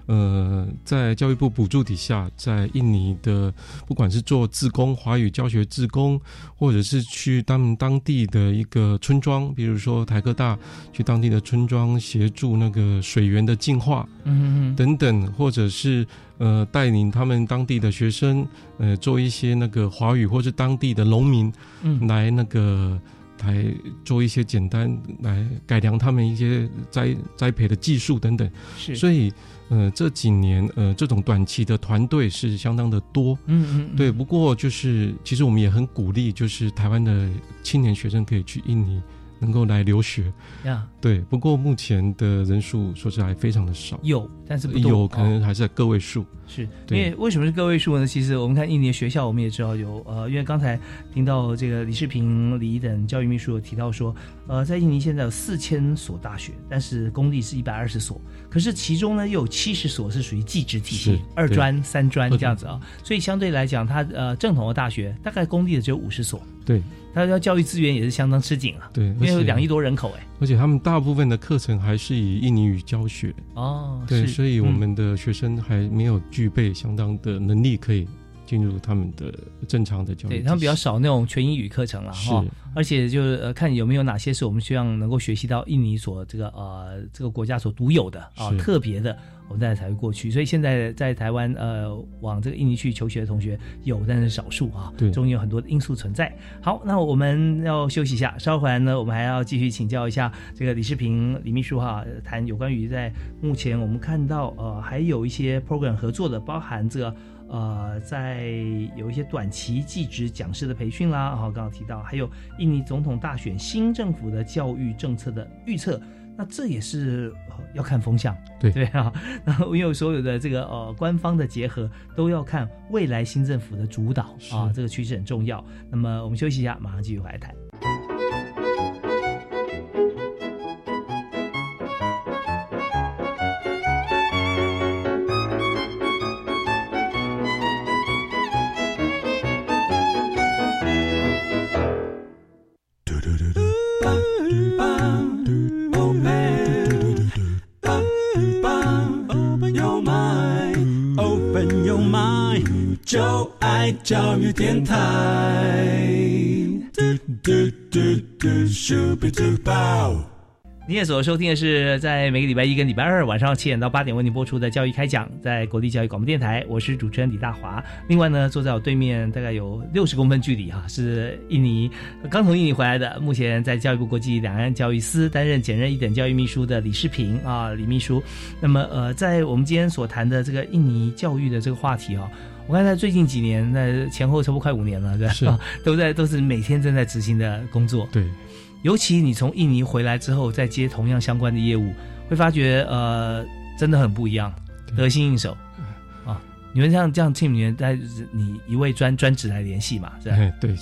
[SPEAKER 2] 呃，在教育部补助底下，在印尼的不管是做自工华语教学自工，或者是去他们当地的一个村庄，比如说台科大去当地的村庄协助那个水源的净化，嗯嗯等等，或者是呃带领他们当地的学生，呃做一些那个华语或是当地的农民，嗯，来那个来做一些简单来改良他们一些栽栽培的技术等等，
[SPEAKER 1] 是，
[SPEAKER 2] 所以。呃，这几年呃，这种短期的团队是相当的多，嗯嗯，对。不过就是，其实我们也很鼓励，就是台湾的青年学生可以去印尼。能够来留学呀？对，不过目前的人数说实在非常的少，
[SPEAKER 1] 有，但是不
[SPEAKER 2] 有可能还是在个位数。
[SPEAKER 1] 是因为为什么是个位数呢？其实我们看印尼的学校，我们也知道有呃，因为刚才听到这个李世平、李等教育秘书有提到说，呃，在印尼现在有四千所大学，但是公立是一百二十所，可是其中呢又有七十所是属于技职体系，二专、三专这样子啊，所以相对来讲，它呃正统的大学大概公立的只有五十所。
[SPEAKER 2] 对。
[SPEAKER 1] 他要教育资源也是相当吃紧啊，
[SPEAKER 2] 对，
[SPEAKER 1] 因为有两亿多人口哎，
[SPEAKER 2] 而且他们大部分的课程还是以印尼语教学。
[SPEAKER 1] 哦，
[SPEAKER 2] 对，所以我们的学生还没有具备相当的能力可以。进入他们的正常的教育，
[SPEAKER 1] 对他们比较少那种全英语课程了哈，而且就是呃看有没有哪些是我们希望能够学习到印尼所这个呃这个国家所独有的啊特别的，我们再才会过去。所以现在在台湾呃往这个印尼去求学的同学有，但是少数啊，
[SPEAKER 2] 对，
[SPEAKER 1] 中间有很多的因素存在。好，那我们要休息一下，稍后来呢，我们还要继续请教一下这个李世平李秘书哈，谈有关于在目前我们看到呃还有一些 program 合作的，包含这个。呃，在有一些短期技职讲师的培训啦，然后刚刚提到还有印尼总统大选新政府的教育政策的预测，那这也是要看风向，
[SPEAKER 2] 对
[SPEAKER 1] 对啊，然后因为所有的这个呃官方的结合都要看未来新政府的主导啊，这个趋势很重要。那么我们休息一下，马上继续回来谈。电台。你也所收听的是在每个礼拜一跟礼拜二晚上七点到八点为您播出的教育开讲，在国立教育广播电台，我是主持人李大华。另外呢，坐在我对面大概有六十公分距离哈，是印尼刚从印尼回来的，目前在教育部国际两岸教育司担任简任一等教育秘书的李世平啊，李秘书。那么呃，在我们今天所谈的这个印尼教育的这个话题啊。我看在最近几年，那前后差不多快五年了，
[SPEAKER 2] 对
[SPEAKER 1] 吧？都在都是每天正在执行的工作。
[SPEAKER 2] 对，
[SPEAKER 1] 尤其你从印尼回来之后，再接同样相关的业务，会发觉呃，真的很不一样，得心应手啊！你们像这样 team 里面，在你一位专专职来联系嘛？是吧？
[SPEAKER 2] 对。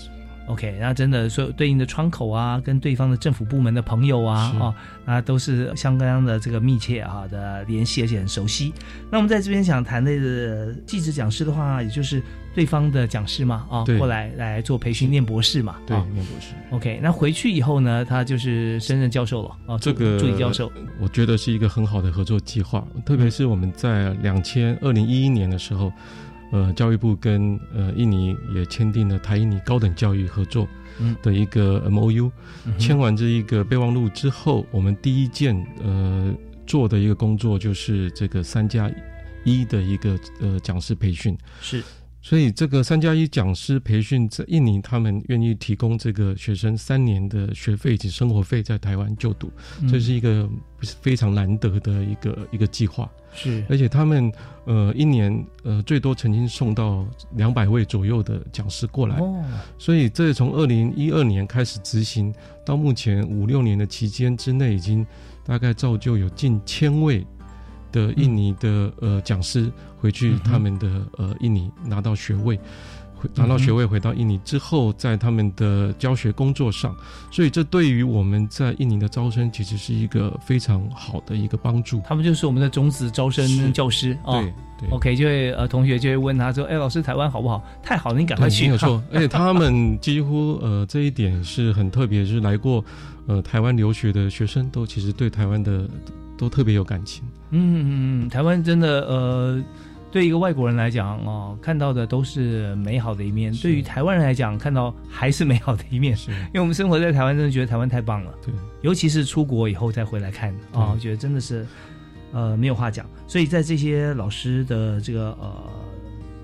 [SPEAKER 1] OK，那真的所有对应的窗口啊，跟对方的政府部门的朋友啊，哦，那都是相当的这个密切啊的联系，而且很熟悉。那我们在这边想谈的记者讲师的话，也就是对方的讲师嘛，啊，过来来做培训念博士嘛，
[SPEAKER 2] 对，念博士。
[SPEAKER 1] OK，那回去以后呢，他就是升任教授了啊，
[SPEAKER 2] 这个
[SPEAKER 1] 助理教授，
[SPEAKER 2] 我觉得是一个很好的合作计划，特别是我们在两千二零一一年的时候。呃教育部跟呃印尼也签订了台印尼高等教育合作的一个 M O U。签完这一个备忘录之后，我们第一件呃做的一个工作就是这个三加一的一个呃讲师培训。
[SPEAKER 1] 是。
[SPEAKER 2] 所以这个三加一讲师培训在印尼，他们愿意提供这个学生三年的学费以及生活费在台湾就读，这是一个非常难得的一个一个计划。
[SPEAKER 1] 是，
[SPEAKER 2] 而且他们呃一年呃最多曾经送到两百位左右的讲师过来。哦，所以这从二零一二年开始执行到目前五六年的期间之内，已经大概造就有近千位。的印尼的呃讲师回去他们的呃印尼拿到学位，拿到学位回到印尼之后，在他们的教学工作上，所以这对于我们在印尼的招生其实是一个非常好的一个帮助。
[SPEAKER 1] 他们就是我们的种子招生教师
[SPEAKER 2] 啊。
[SPEAKER 1] 对，OK，就会呃同学就会问他说：“哎，老师，台湾好不好？太好了，你赶快去。”
[SPEAKER 2] 没有错，而且他们几乎呃这一点是很特别，就是来过呃台湾留学的学生都其实对台湾的。都特别有感情。
[SPEAKER 1] 嗯嗯嗯，台湾真的呃，对一个外国人来讲哦，看到的都是美好的一面；对于台湾人来讲，看到还是美好的一面。是，因为我们生活在台湾，真的觉得台湾太棒了。
[SPEAKER 2] 对，
[SPEAKER 1] 尤其是出国以后再回来看啊，我觉得真的是呃没有话讲。所以在这些老师的这个呃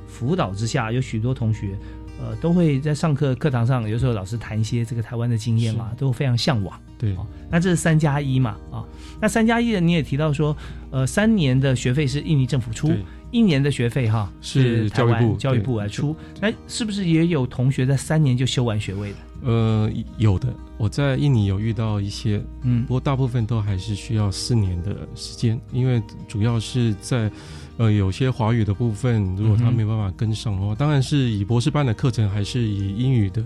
[SPEAKER 1] 辅导之下，有许多同学。呃，都会在上课课堂上，有时候老师谈一些这个台湾的经验嘛，都非常向往。
[SPEAKER 2] 对，
[SPEAKER 1] 那这是三加一嘛，啊，那三加一的你也提到说，呃，三年的学费是印尼政府出，一年的学费哈是
[SPEAKER 2] 教育部
[SPEAKER 1] 教育部来出。那是不是也有同学在三年就修完学位的？
[SPEAKER 2] 呃，有的，我在印尼有遇到一些，嗯，不过大部分都还是需要四年的时间，因为主要是在。呃，有些华语的部分，如果他没办法跟上的话，当然是以博士班的课程，还是以英语的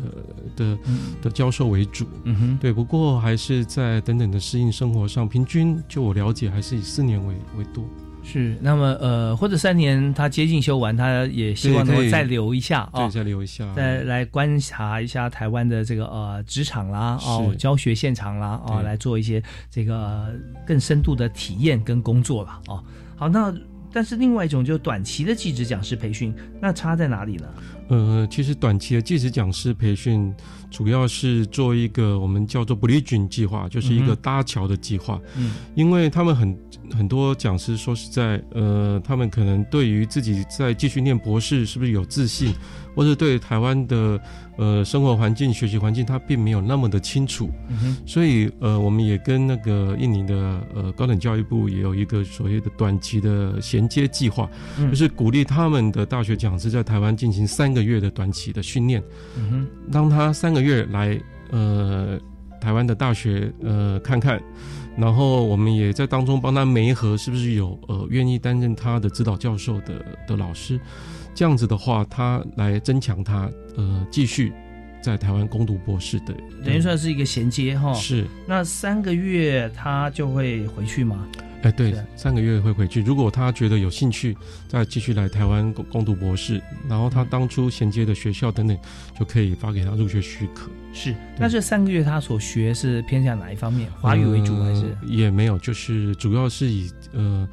[SPEAKER 2] 的的教授为主。嗯哼，对。不过还是在等等的适应生活上，平均就我了解，还是以四年为为多。
[SPEAKER 1] 是，那么呃，或者三年他接近修完，他也希望能够再留一下
[SPEAKER 2] 啊，再留一下，
[SPEAKER 1] 再来观察一下台湾的这个呃职场啦，哦，教学现场啦，啊，来做一些这个更深度的体验跟工作了。哦，好，那。但是另外一种就短期的技职讲师培训，那差在哪里呢？
[SPEAKER 2] 呃，其实短期的技职讲师培训主要是做一个我们叫做 bridging 计划，就是一个搭桥的计划。嗯，因为他们很很多讲师说实在，呃，他们可能对于自己在继续念博士是不是有自信。或者对台湾的呃生活环境、学习环境，他并没有那么的清楚，所以呃，我们也跟那个印尼的呃高等教育部也有一个所谓的短期的衔接计划，就是鼓励他们的大学讲师在台湾进行三个月的短期的训练，让他三个月来呃台湾的大学呃看看，然后我们也在当中帮他媒合，是不是有呃愿意担任他的指导教授的的老师。这样子的话，他来增强他呃继续在台湾攻读博士的，
[SPEAKER 1] 等于算是一个衔接哈。
[SPEAKER 2] 是，
[SPEAKER 1] 那三个月他就会回去吗？
[SPEAKER 2] 哎，对，三个月会回去。如果他觉得有兴趣，再继续来台湾攻攻读博士，然后他当初衔接的学校等等，就可以发给他入学许可。
[SPEAKER 1] 是，那这三个月他所学是偏向哪一方面？华语为主还是？
[SPEAKER 2] 也没有，就是主要是以呃。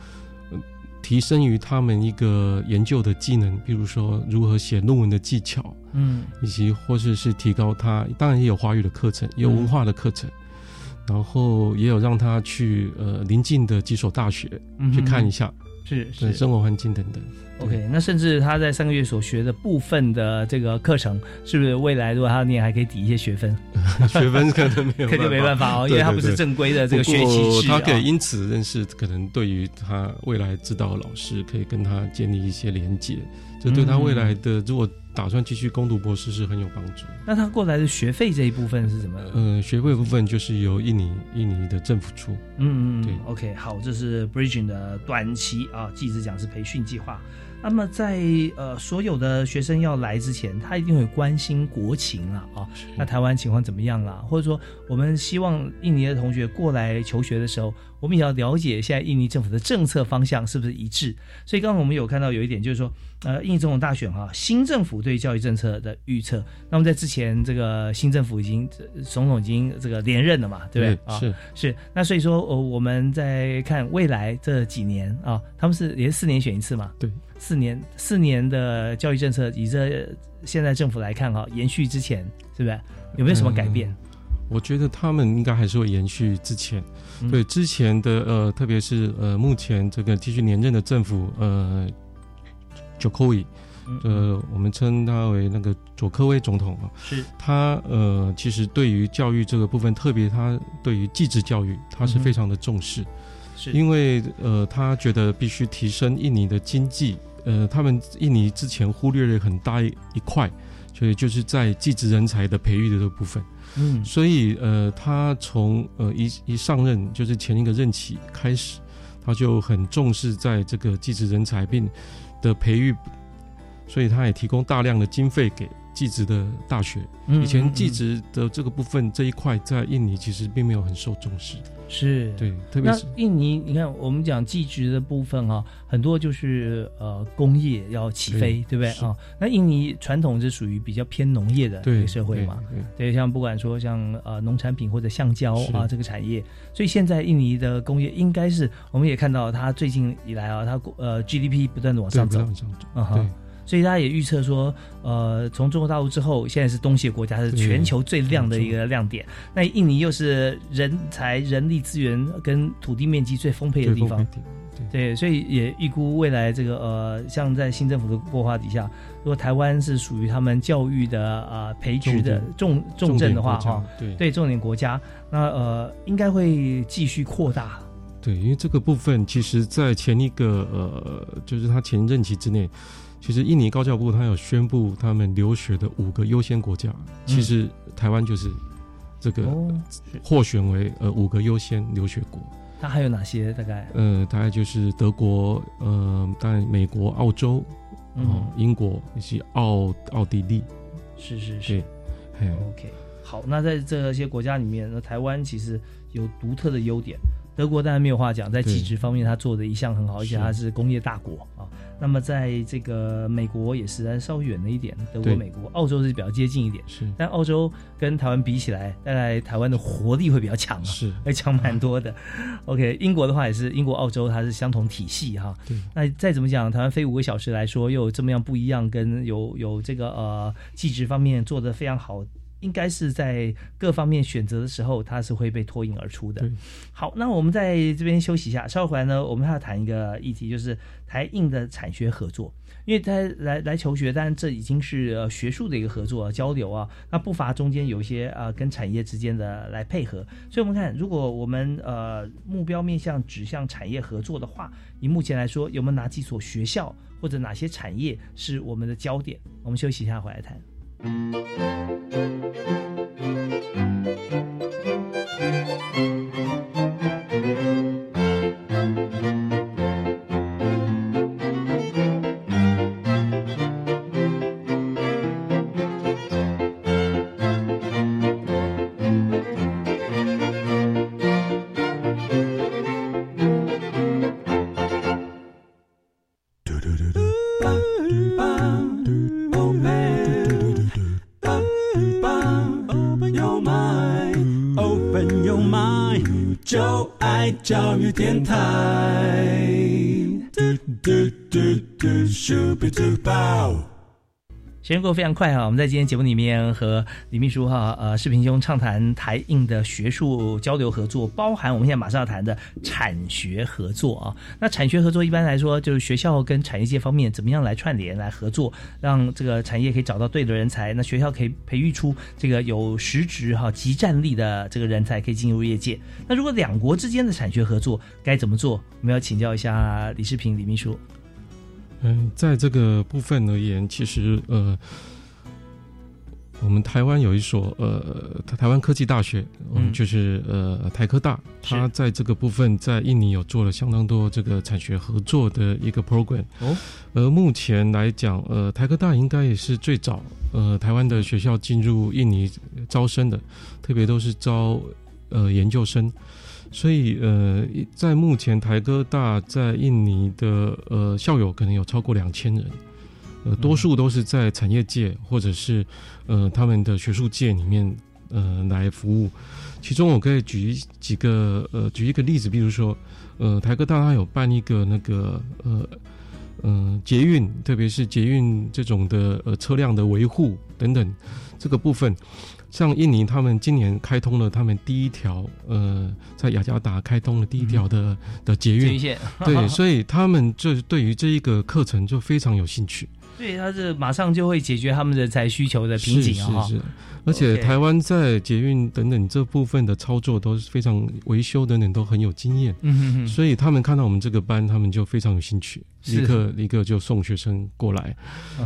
[SPEAKER 2] 提升于他们一个研究的技能，比如说如何写论文的技巧，嗯，以及或者是提高他，当然也有华语的课程，有文化的课程，然后也有让他去呃临近的几所大学去看一下，
[SPEAKER 1] 是是
[SPEAKER 2] 生活环境等等。
[SPEAKER 1] OK，那甚至他在三个月所学的部分的这个课程，是不是未来如果他要念，还可以抵一些学分？
[SPEAKER 2] 学分可能没有，
[SPEAKER 1] 肯定没办法哦，因为他不是正规的这个学习
[SPEAKER 2] 制。他可以因此认识，可能对于他未来指导老师，可以跟他建立一些连接，这对他未来的如果。打算继续攻读博士是很有帮助。
[SPEAKER 1] 那他过来的学费这一部分是什么？
[SPEAKER 2] 呃，学费部分就是由印尼印尼的政府出。
[SPEAKER 1] 嗯嗯，对。OK，好，这是 Bridging 的短期啊，技职讲师培训计划。那么在呃所有的学生要来之前，他一定会关心国情了啊。那台湾情况怎么样啦？或者说，我们希望印尼的同学过来求学的时候，我们也要了解现在印尼政府的政策方向是不是一致。所以刚刚我们有看到有一点，就是说，呃，印尼总统大选哈，新政府对教育政策的预测。那么在之前，这个新政府已经总统已经这个连任了嘛，对不
[SPEAKER 2] 对啊？是
[SPEAKER 1] 是。那所以说，呃，我们在看未来这几年啊，他们是也是四年选一次嘛？
[SPEAKER 2] 对，
[SPEAKER 1] 四年四年的教育政策，以这现在政府来看哈，延续之前是不是有没有什么改变？
[SPEAKER 2] 我觉得他们应该还是会延续之前，对之前的呃，特别是呃，目前这个继续连任的政府呃，Jokowi，呃，我们称他为那个佐科威总统啊，
[SPEAKER 1] 是。
[SPEAKER 2] 他呃，其实对于教育这个部分，特别他对于继职教育，他是非常的重视，
[SPEAKER 1] 是。
[SPEAKER 2] 因为呃，他觉得必须提升印尼的经济，呃，他们印尼之前忽略了很大一块，所以就是在继职人才的培育的这个部分。
[SPEAKER 1] 嗯，
[SPEAKER 2] 所以呃，他从呃一一上任就是前一个任期开始，他就很重视在这个技职人才并的培育，所以他也提供大量的经费给。技职的大学，以前技职的这个部分这一块在印尼其实并没有很受重视，
[SPEAKER 1] 是。
[SPEAKER 2] 对，特别是
[SPEAKER 1] 印尼，你看我们讲技职的部分啊，很多就是呃工业要起飞，对不对？啊？那印尼传统是属于比较偏农业的一个社会嘛，对，像不管说像呃农产品或者橡胶啊这个产业，所以现在印尼的工业应该是我们也看到它最近以来啊，它呃 GDP 不断的往上走，
[SPEAKER 2] 啊哈。
[SPEAKER 1] 所以大家也预测说，呃，从中国大陆之后，现在是东协国家是全球最亮的一个亮点。那印尼又是人才、人力资源跟土地面积最丰沛的地方，对，所以也预估未来这个呃，像在新政府的规划底下，如果台湾是属于他们教育的呃培植的重重镇的话，哈，
[SPEAKER 2] 对，
[SPEAKER 1] 对，重点国家，那呃，应该会继续扩大。
[SPEAKER 2] 对，因为这个部分，其实在前一个呃，就是他前任期之内。其实印尼高教部他有宣布他们留学的五个优先国家，其实台湾就是这个获选为呃五个优先留学国。
[SPEAKER 1] 它还有哪些？大概
[SPEAKER 2] 呃，大概就是德国，呃，当然美国、澳洲，嗯，英国以及奥奥地利。
[SPEAKER 1] 是是是，对，OK。好，那在这些国家里面，那台湾其实有独特的优点。德国当然没有话讲，在技职方面，他做的一项很好，而且他是工业大国啊。那么在这个美国也是稍微远了一点，德国、美国、澳洲是比较接近一点。
[SPEAKER 2] 是，
[SPEAKER 1] 但澳洲跟台湾比起来，大概台湾的活力会比较强，
[SPEAKER 2] 是，
[SPEAKER 1] 会强蛮多的。OK，英国的话也是英国、澳洲，它是相同体系哈。
[SPEAKER 2] 对。
[SPEAKER 1] 那再怎么讲，台湾飞五个小时来说，又有这么样不一样，跟有有这个呃技职方面做的非常好。应该是在各方面选择的时候，它是会被脱颖而出的。好，那我们在这边休息一下，稍后回来呢，我们还要谈一个议题，就是台印的产学合作。因为他来来求学，当然这已经是呃学术的一个合作交流啊，那不乏中间有一些啊跟产业之间的来配合。所以，我们看，如果我们呃目标面向指向产业合作的话，以目前来说，有没有哪几所学校或者哪些产业是我们的焦点？我们休息一下，回来谈。教育电台。时间过得非常快哈，我们在今天节目里面和李秘书哈呃视频兄畅谈台印的学术交流合作，包含我们现在马上要谈的产学合作啊。那产学合作一般来说就是学校跟产业界方面怎么样来串联来合作，让这个产业可以找到对的人才，那学校可以培育出这个有实质哈集战力的这个人才，可以进入业界。那如果两国之间的产学合作该怎么做？我们要请教一下李世平李秘书。
[SPEAKER 2] 嗯，在这个部分而言，其实呃，我们台湾有一所呃台湾科技大学，嗯，就是呃台科大，它在这个部分在印尼有做了相当多这个产学合作的一个 program。哦，而目前来讲，呃，台科大应该也是最早呃台湾的学校进入印尼招生的，特别都是招呃研究生。所以呃，在目前台科大在印尼的呃校友可能有超过两千人，呃，多数都是在产业界或者是呃他们的学术界里面呃来服务。其中我可以举几个呃举一个例子，比如说呃台科大它有办一个那个呃嗯捷运，特别是捷运这种的呃车辆的维护等等这个部分。像印尼，他们今年开通了他们第一条，呃，在雅加达开通了第一条的的捷运
[SPEAKER 1] 线，
[SPEAKER 2] 对，所以他们就对于这一个课程就非常有兴趣。
[SPEAKER 1] 对，他是马上就会解决他们人才需求的瓶颈
[SPEAKER 2] 啊！是是是，而且台湾在捷运等等这部分的操作都是非常维修等等都很有经验，嗯哼哼，所以他们看到我们这个班，他们就非常有兴趣，立刻立刻就送学生过来。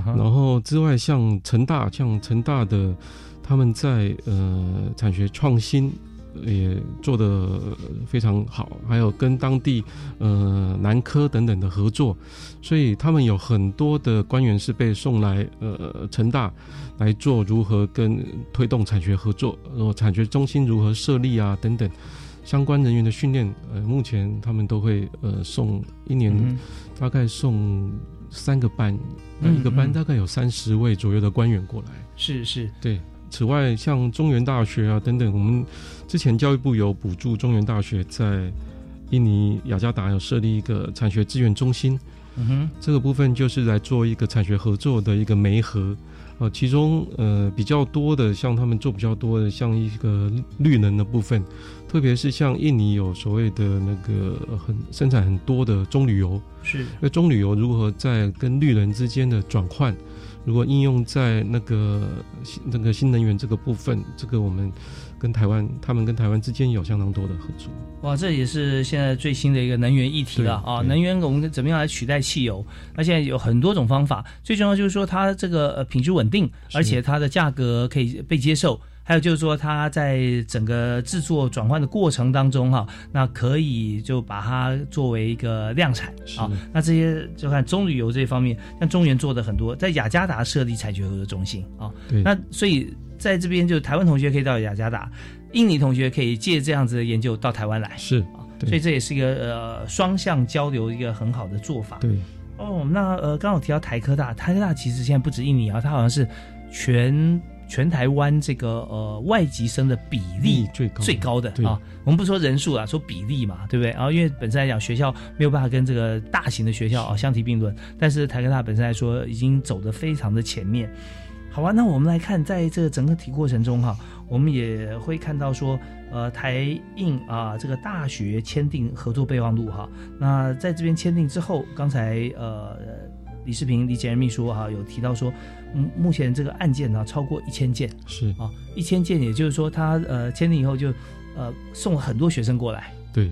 [SPEAKER 2] 然后之外，像成大，像成大的。他们在呃产学创新也做得非常好，还有跟当地呃南科等等的合作，所以他们有很多的官员是被送来呃成大来做如何跟推动产学合作，然后产学中心如何设立啊等等相关人员的训练，呃目前他们都会呃送一年大概送三个班，那一个班大概有三十位左右的官员过来，
[SPEAKER 1] 是是，
[SPEAKER 2] 对。此外，像中原大学啊等等，我们之前教育部有补助中原大学在印尼雅加达有设立一个产学资源中心，嗯哼，这个部分就是来做一个产学合作的一个媒合，呃，其中呃比较多的，像他们做比较多的，像一个绿能的部分，特别是像印尼有所谓的那个很生产很多的棕榈油，
[SPEAKER 1] 是，
[SPEAKER 2] 那棕榈油如何在跟绿能之间的转换？如果应用在那个那个新能源这个部分，这个我们跟台湾，他们跟台湾之间有相当多的合作。
[SPEAKER 1] 哇，这也是现在最新的一个能源议题了啊！能源我们怎么样来取代汽油？那现在有很多种方法，最重要就是说它这个品质稳定，而且它的价格可以被接受。还有就是说，它在整个制作转换的过程当中，哈，那可以就把它作为一个量产啊。那这些就看中旅游这方面，像中原做的很多，在雅加达设立采掘合作中心啊。那所以在这边，就台湾同学可以到雅加达，印尼同学可以借这样子的研究到台湾来，
[SPEAKER 2] 是
[SPEAKER 1] 啊。所以这也是一个呃双向交流一个很好的做法。
[SPEAKER 2] 对
[SPEAKER 1] 哦，那呃刚好提到台科大，台科大其实现在不止印尼啊，它好像是全。全台湾这个呃外籍生的比例
[SPEAKER 2] 最高
[SPEAKER 1] 最高的啊，我们不说人数啊，说比例嘛，对不对？然后因为本身来讲，学校没有办法跟这个大型的学校啊相提并论，但是台科大本身来说已经走得非常的前面。好啊，那我们来看，在这个整个体过程中哈，我们也会看到说，呃，台印啊这个大学签订合作备忘录哈，那在这边签订之后，刚才呃。李世平李杰任秘书哈有提到说，嗯，目前这个案件呢超过一千件，
[SPEAKER 2] 是。
[SPEAKER 1] 啊，一千件，也就是说他呃签订以后就呃送了很多学生过来，
[SPEAKER 2] 对，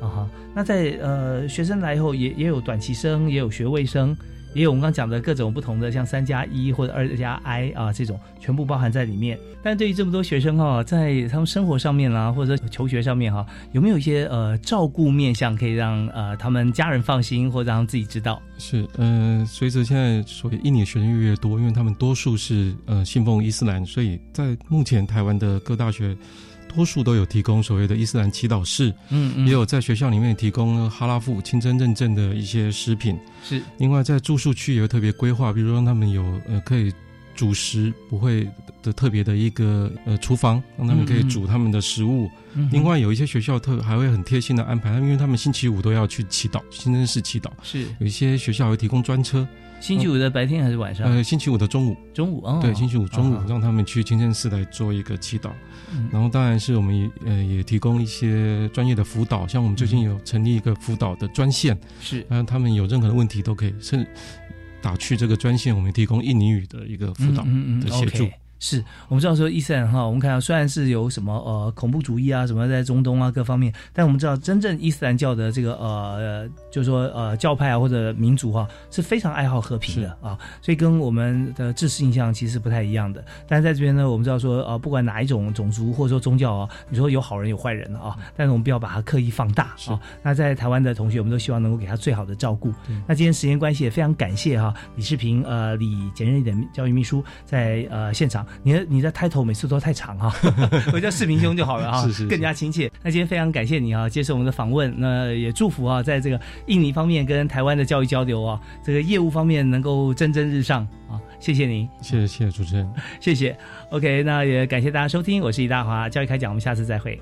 [SPEAKER 1] 啊哈，那在呃学生来以后也也有短期生，也有学位生。也有我们刚讲的各种不同的，像三加一或者二加 I 啊这种，全部包含在里面。但对于这么多学生哈，在他们生活上面啦，或者求学上面哈，有没有一些呃照顾面向，可以让呃他们家人放心，或者让自己知道？
[SPEAKER 2] 是，呃，随着现在所谓印尼学生越来越多，因为他们多数是呃信奉伊斯兰，所以在目前台湾的各大学。多数都有提供所谓的伊斯兰祈祷室，嗯嗯，也有在学校里面提供哈拉夫清真认证的一些食品，
[SPEAKER 1] 是。
[SPEAKER 2] 另外在住宿区也有特别规划，比如说他们有呃可以煮食不会的特别的一个呃厨房，让他们可以煮他们的食物。另外有一些学校特还会很贴心的安排，因为他们星期五都要去祈祷，清真寺祈祷，
[SPEAKER 1] 是。
[SPEAKER 2] 有一些学校会提供专车。
[SPEAKER 1] 星期五的白天还是晚上？
[SPEAKER 2] 呃，星期五的中午。
[SPEAKER 1] 中午哦。
[SPEAKER 2] 对，星期五中午让他们去清真寺来做一个祈祷。然后当然是我们也呃也提供一些专业的辅导，像我们最近有成立一个辅导的专线，
[SPEAKER 1] 是，
[SPEAKER 2] 让他们有任何的问题都可以甚打去这个专线，我们提供印尼语的一个辅导的协助。
[SPEAKER 1] 是我们知道说伊斯兰哈，我们看到虽然是有什么呃恐怖主义啊什么在中东啊各方面，但我们知道真正伊斯兰教的这个呃，就是说呃教派啊或者民族哈是非常爱好和平的啊，所以跟我们的知识印象其实不太一样的。但是在这边呢，我们知道说呃不管哪一种种族或者说宗教啊，你说有好人有坏人啊，但是我们不要把它刻意放大啊。那在台湾的同学，我们都希望能够给他最好的照顾。那今天时间关系也非常感谢哈李世平呃李简任的教育秘书在呃现场。你的你的 title 每次都太长哈，我叫视频兄就好了啊，
[SPEAKER 2] 是是
[SPEAKER 1] 更加亲切。那今天非常感谢你啊，接受我们的访问，那也祝福啊，在这个印尼方面跟台湾的教育交流啊，这个业务方面能够蒸蒸日上啊，谢谢您，
[SPEAKER 2] 谢谢谢谢主持人，
[SPEAKER 1] 谢谢。OK，那也感谢大家收听，我是李大华，教育开讲，我们下次再会。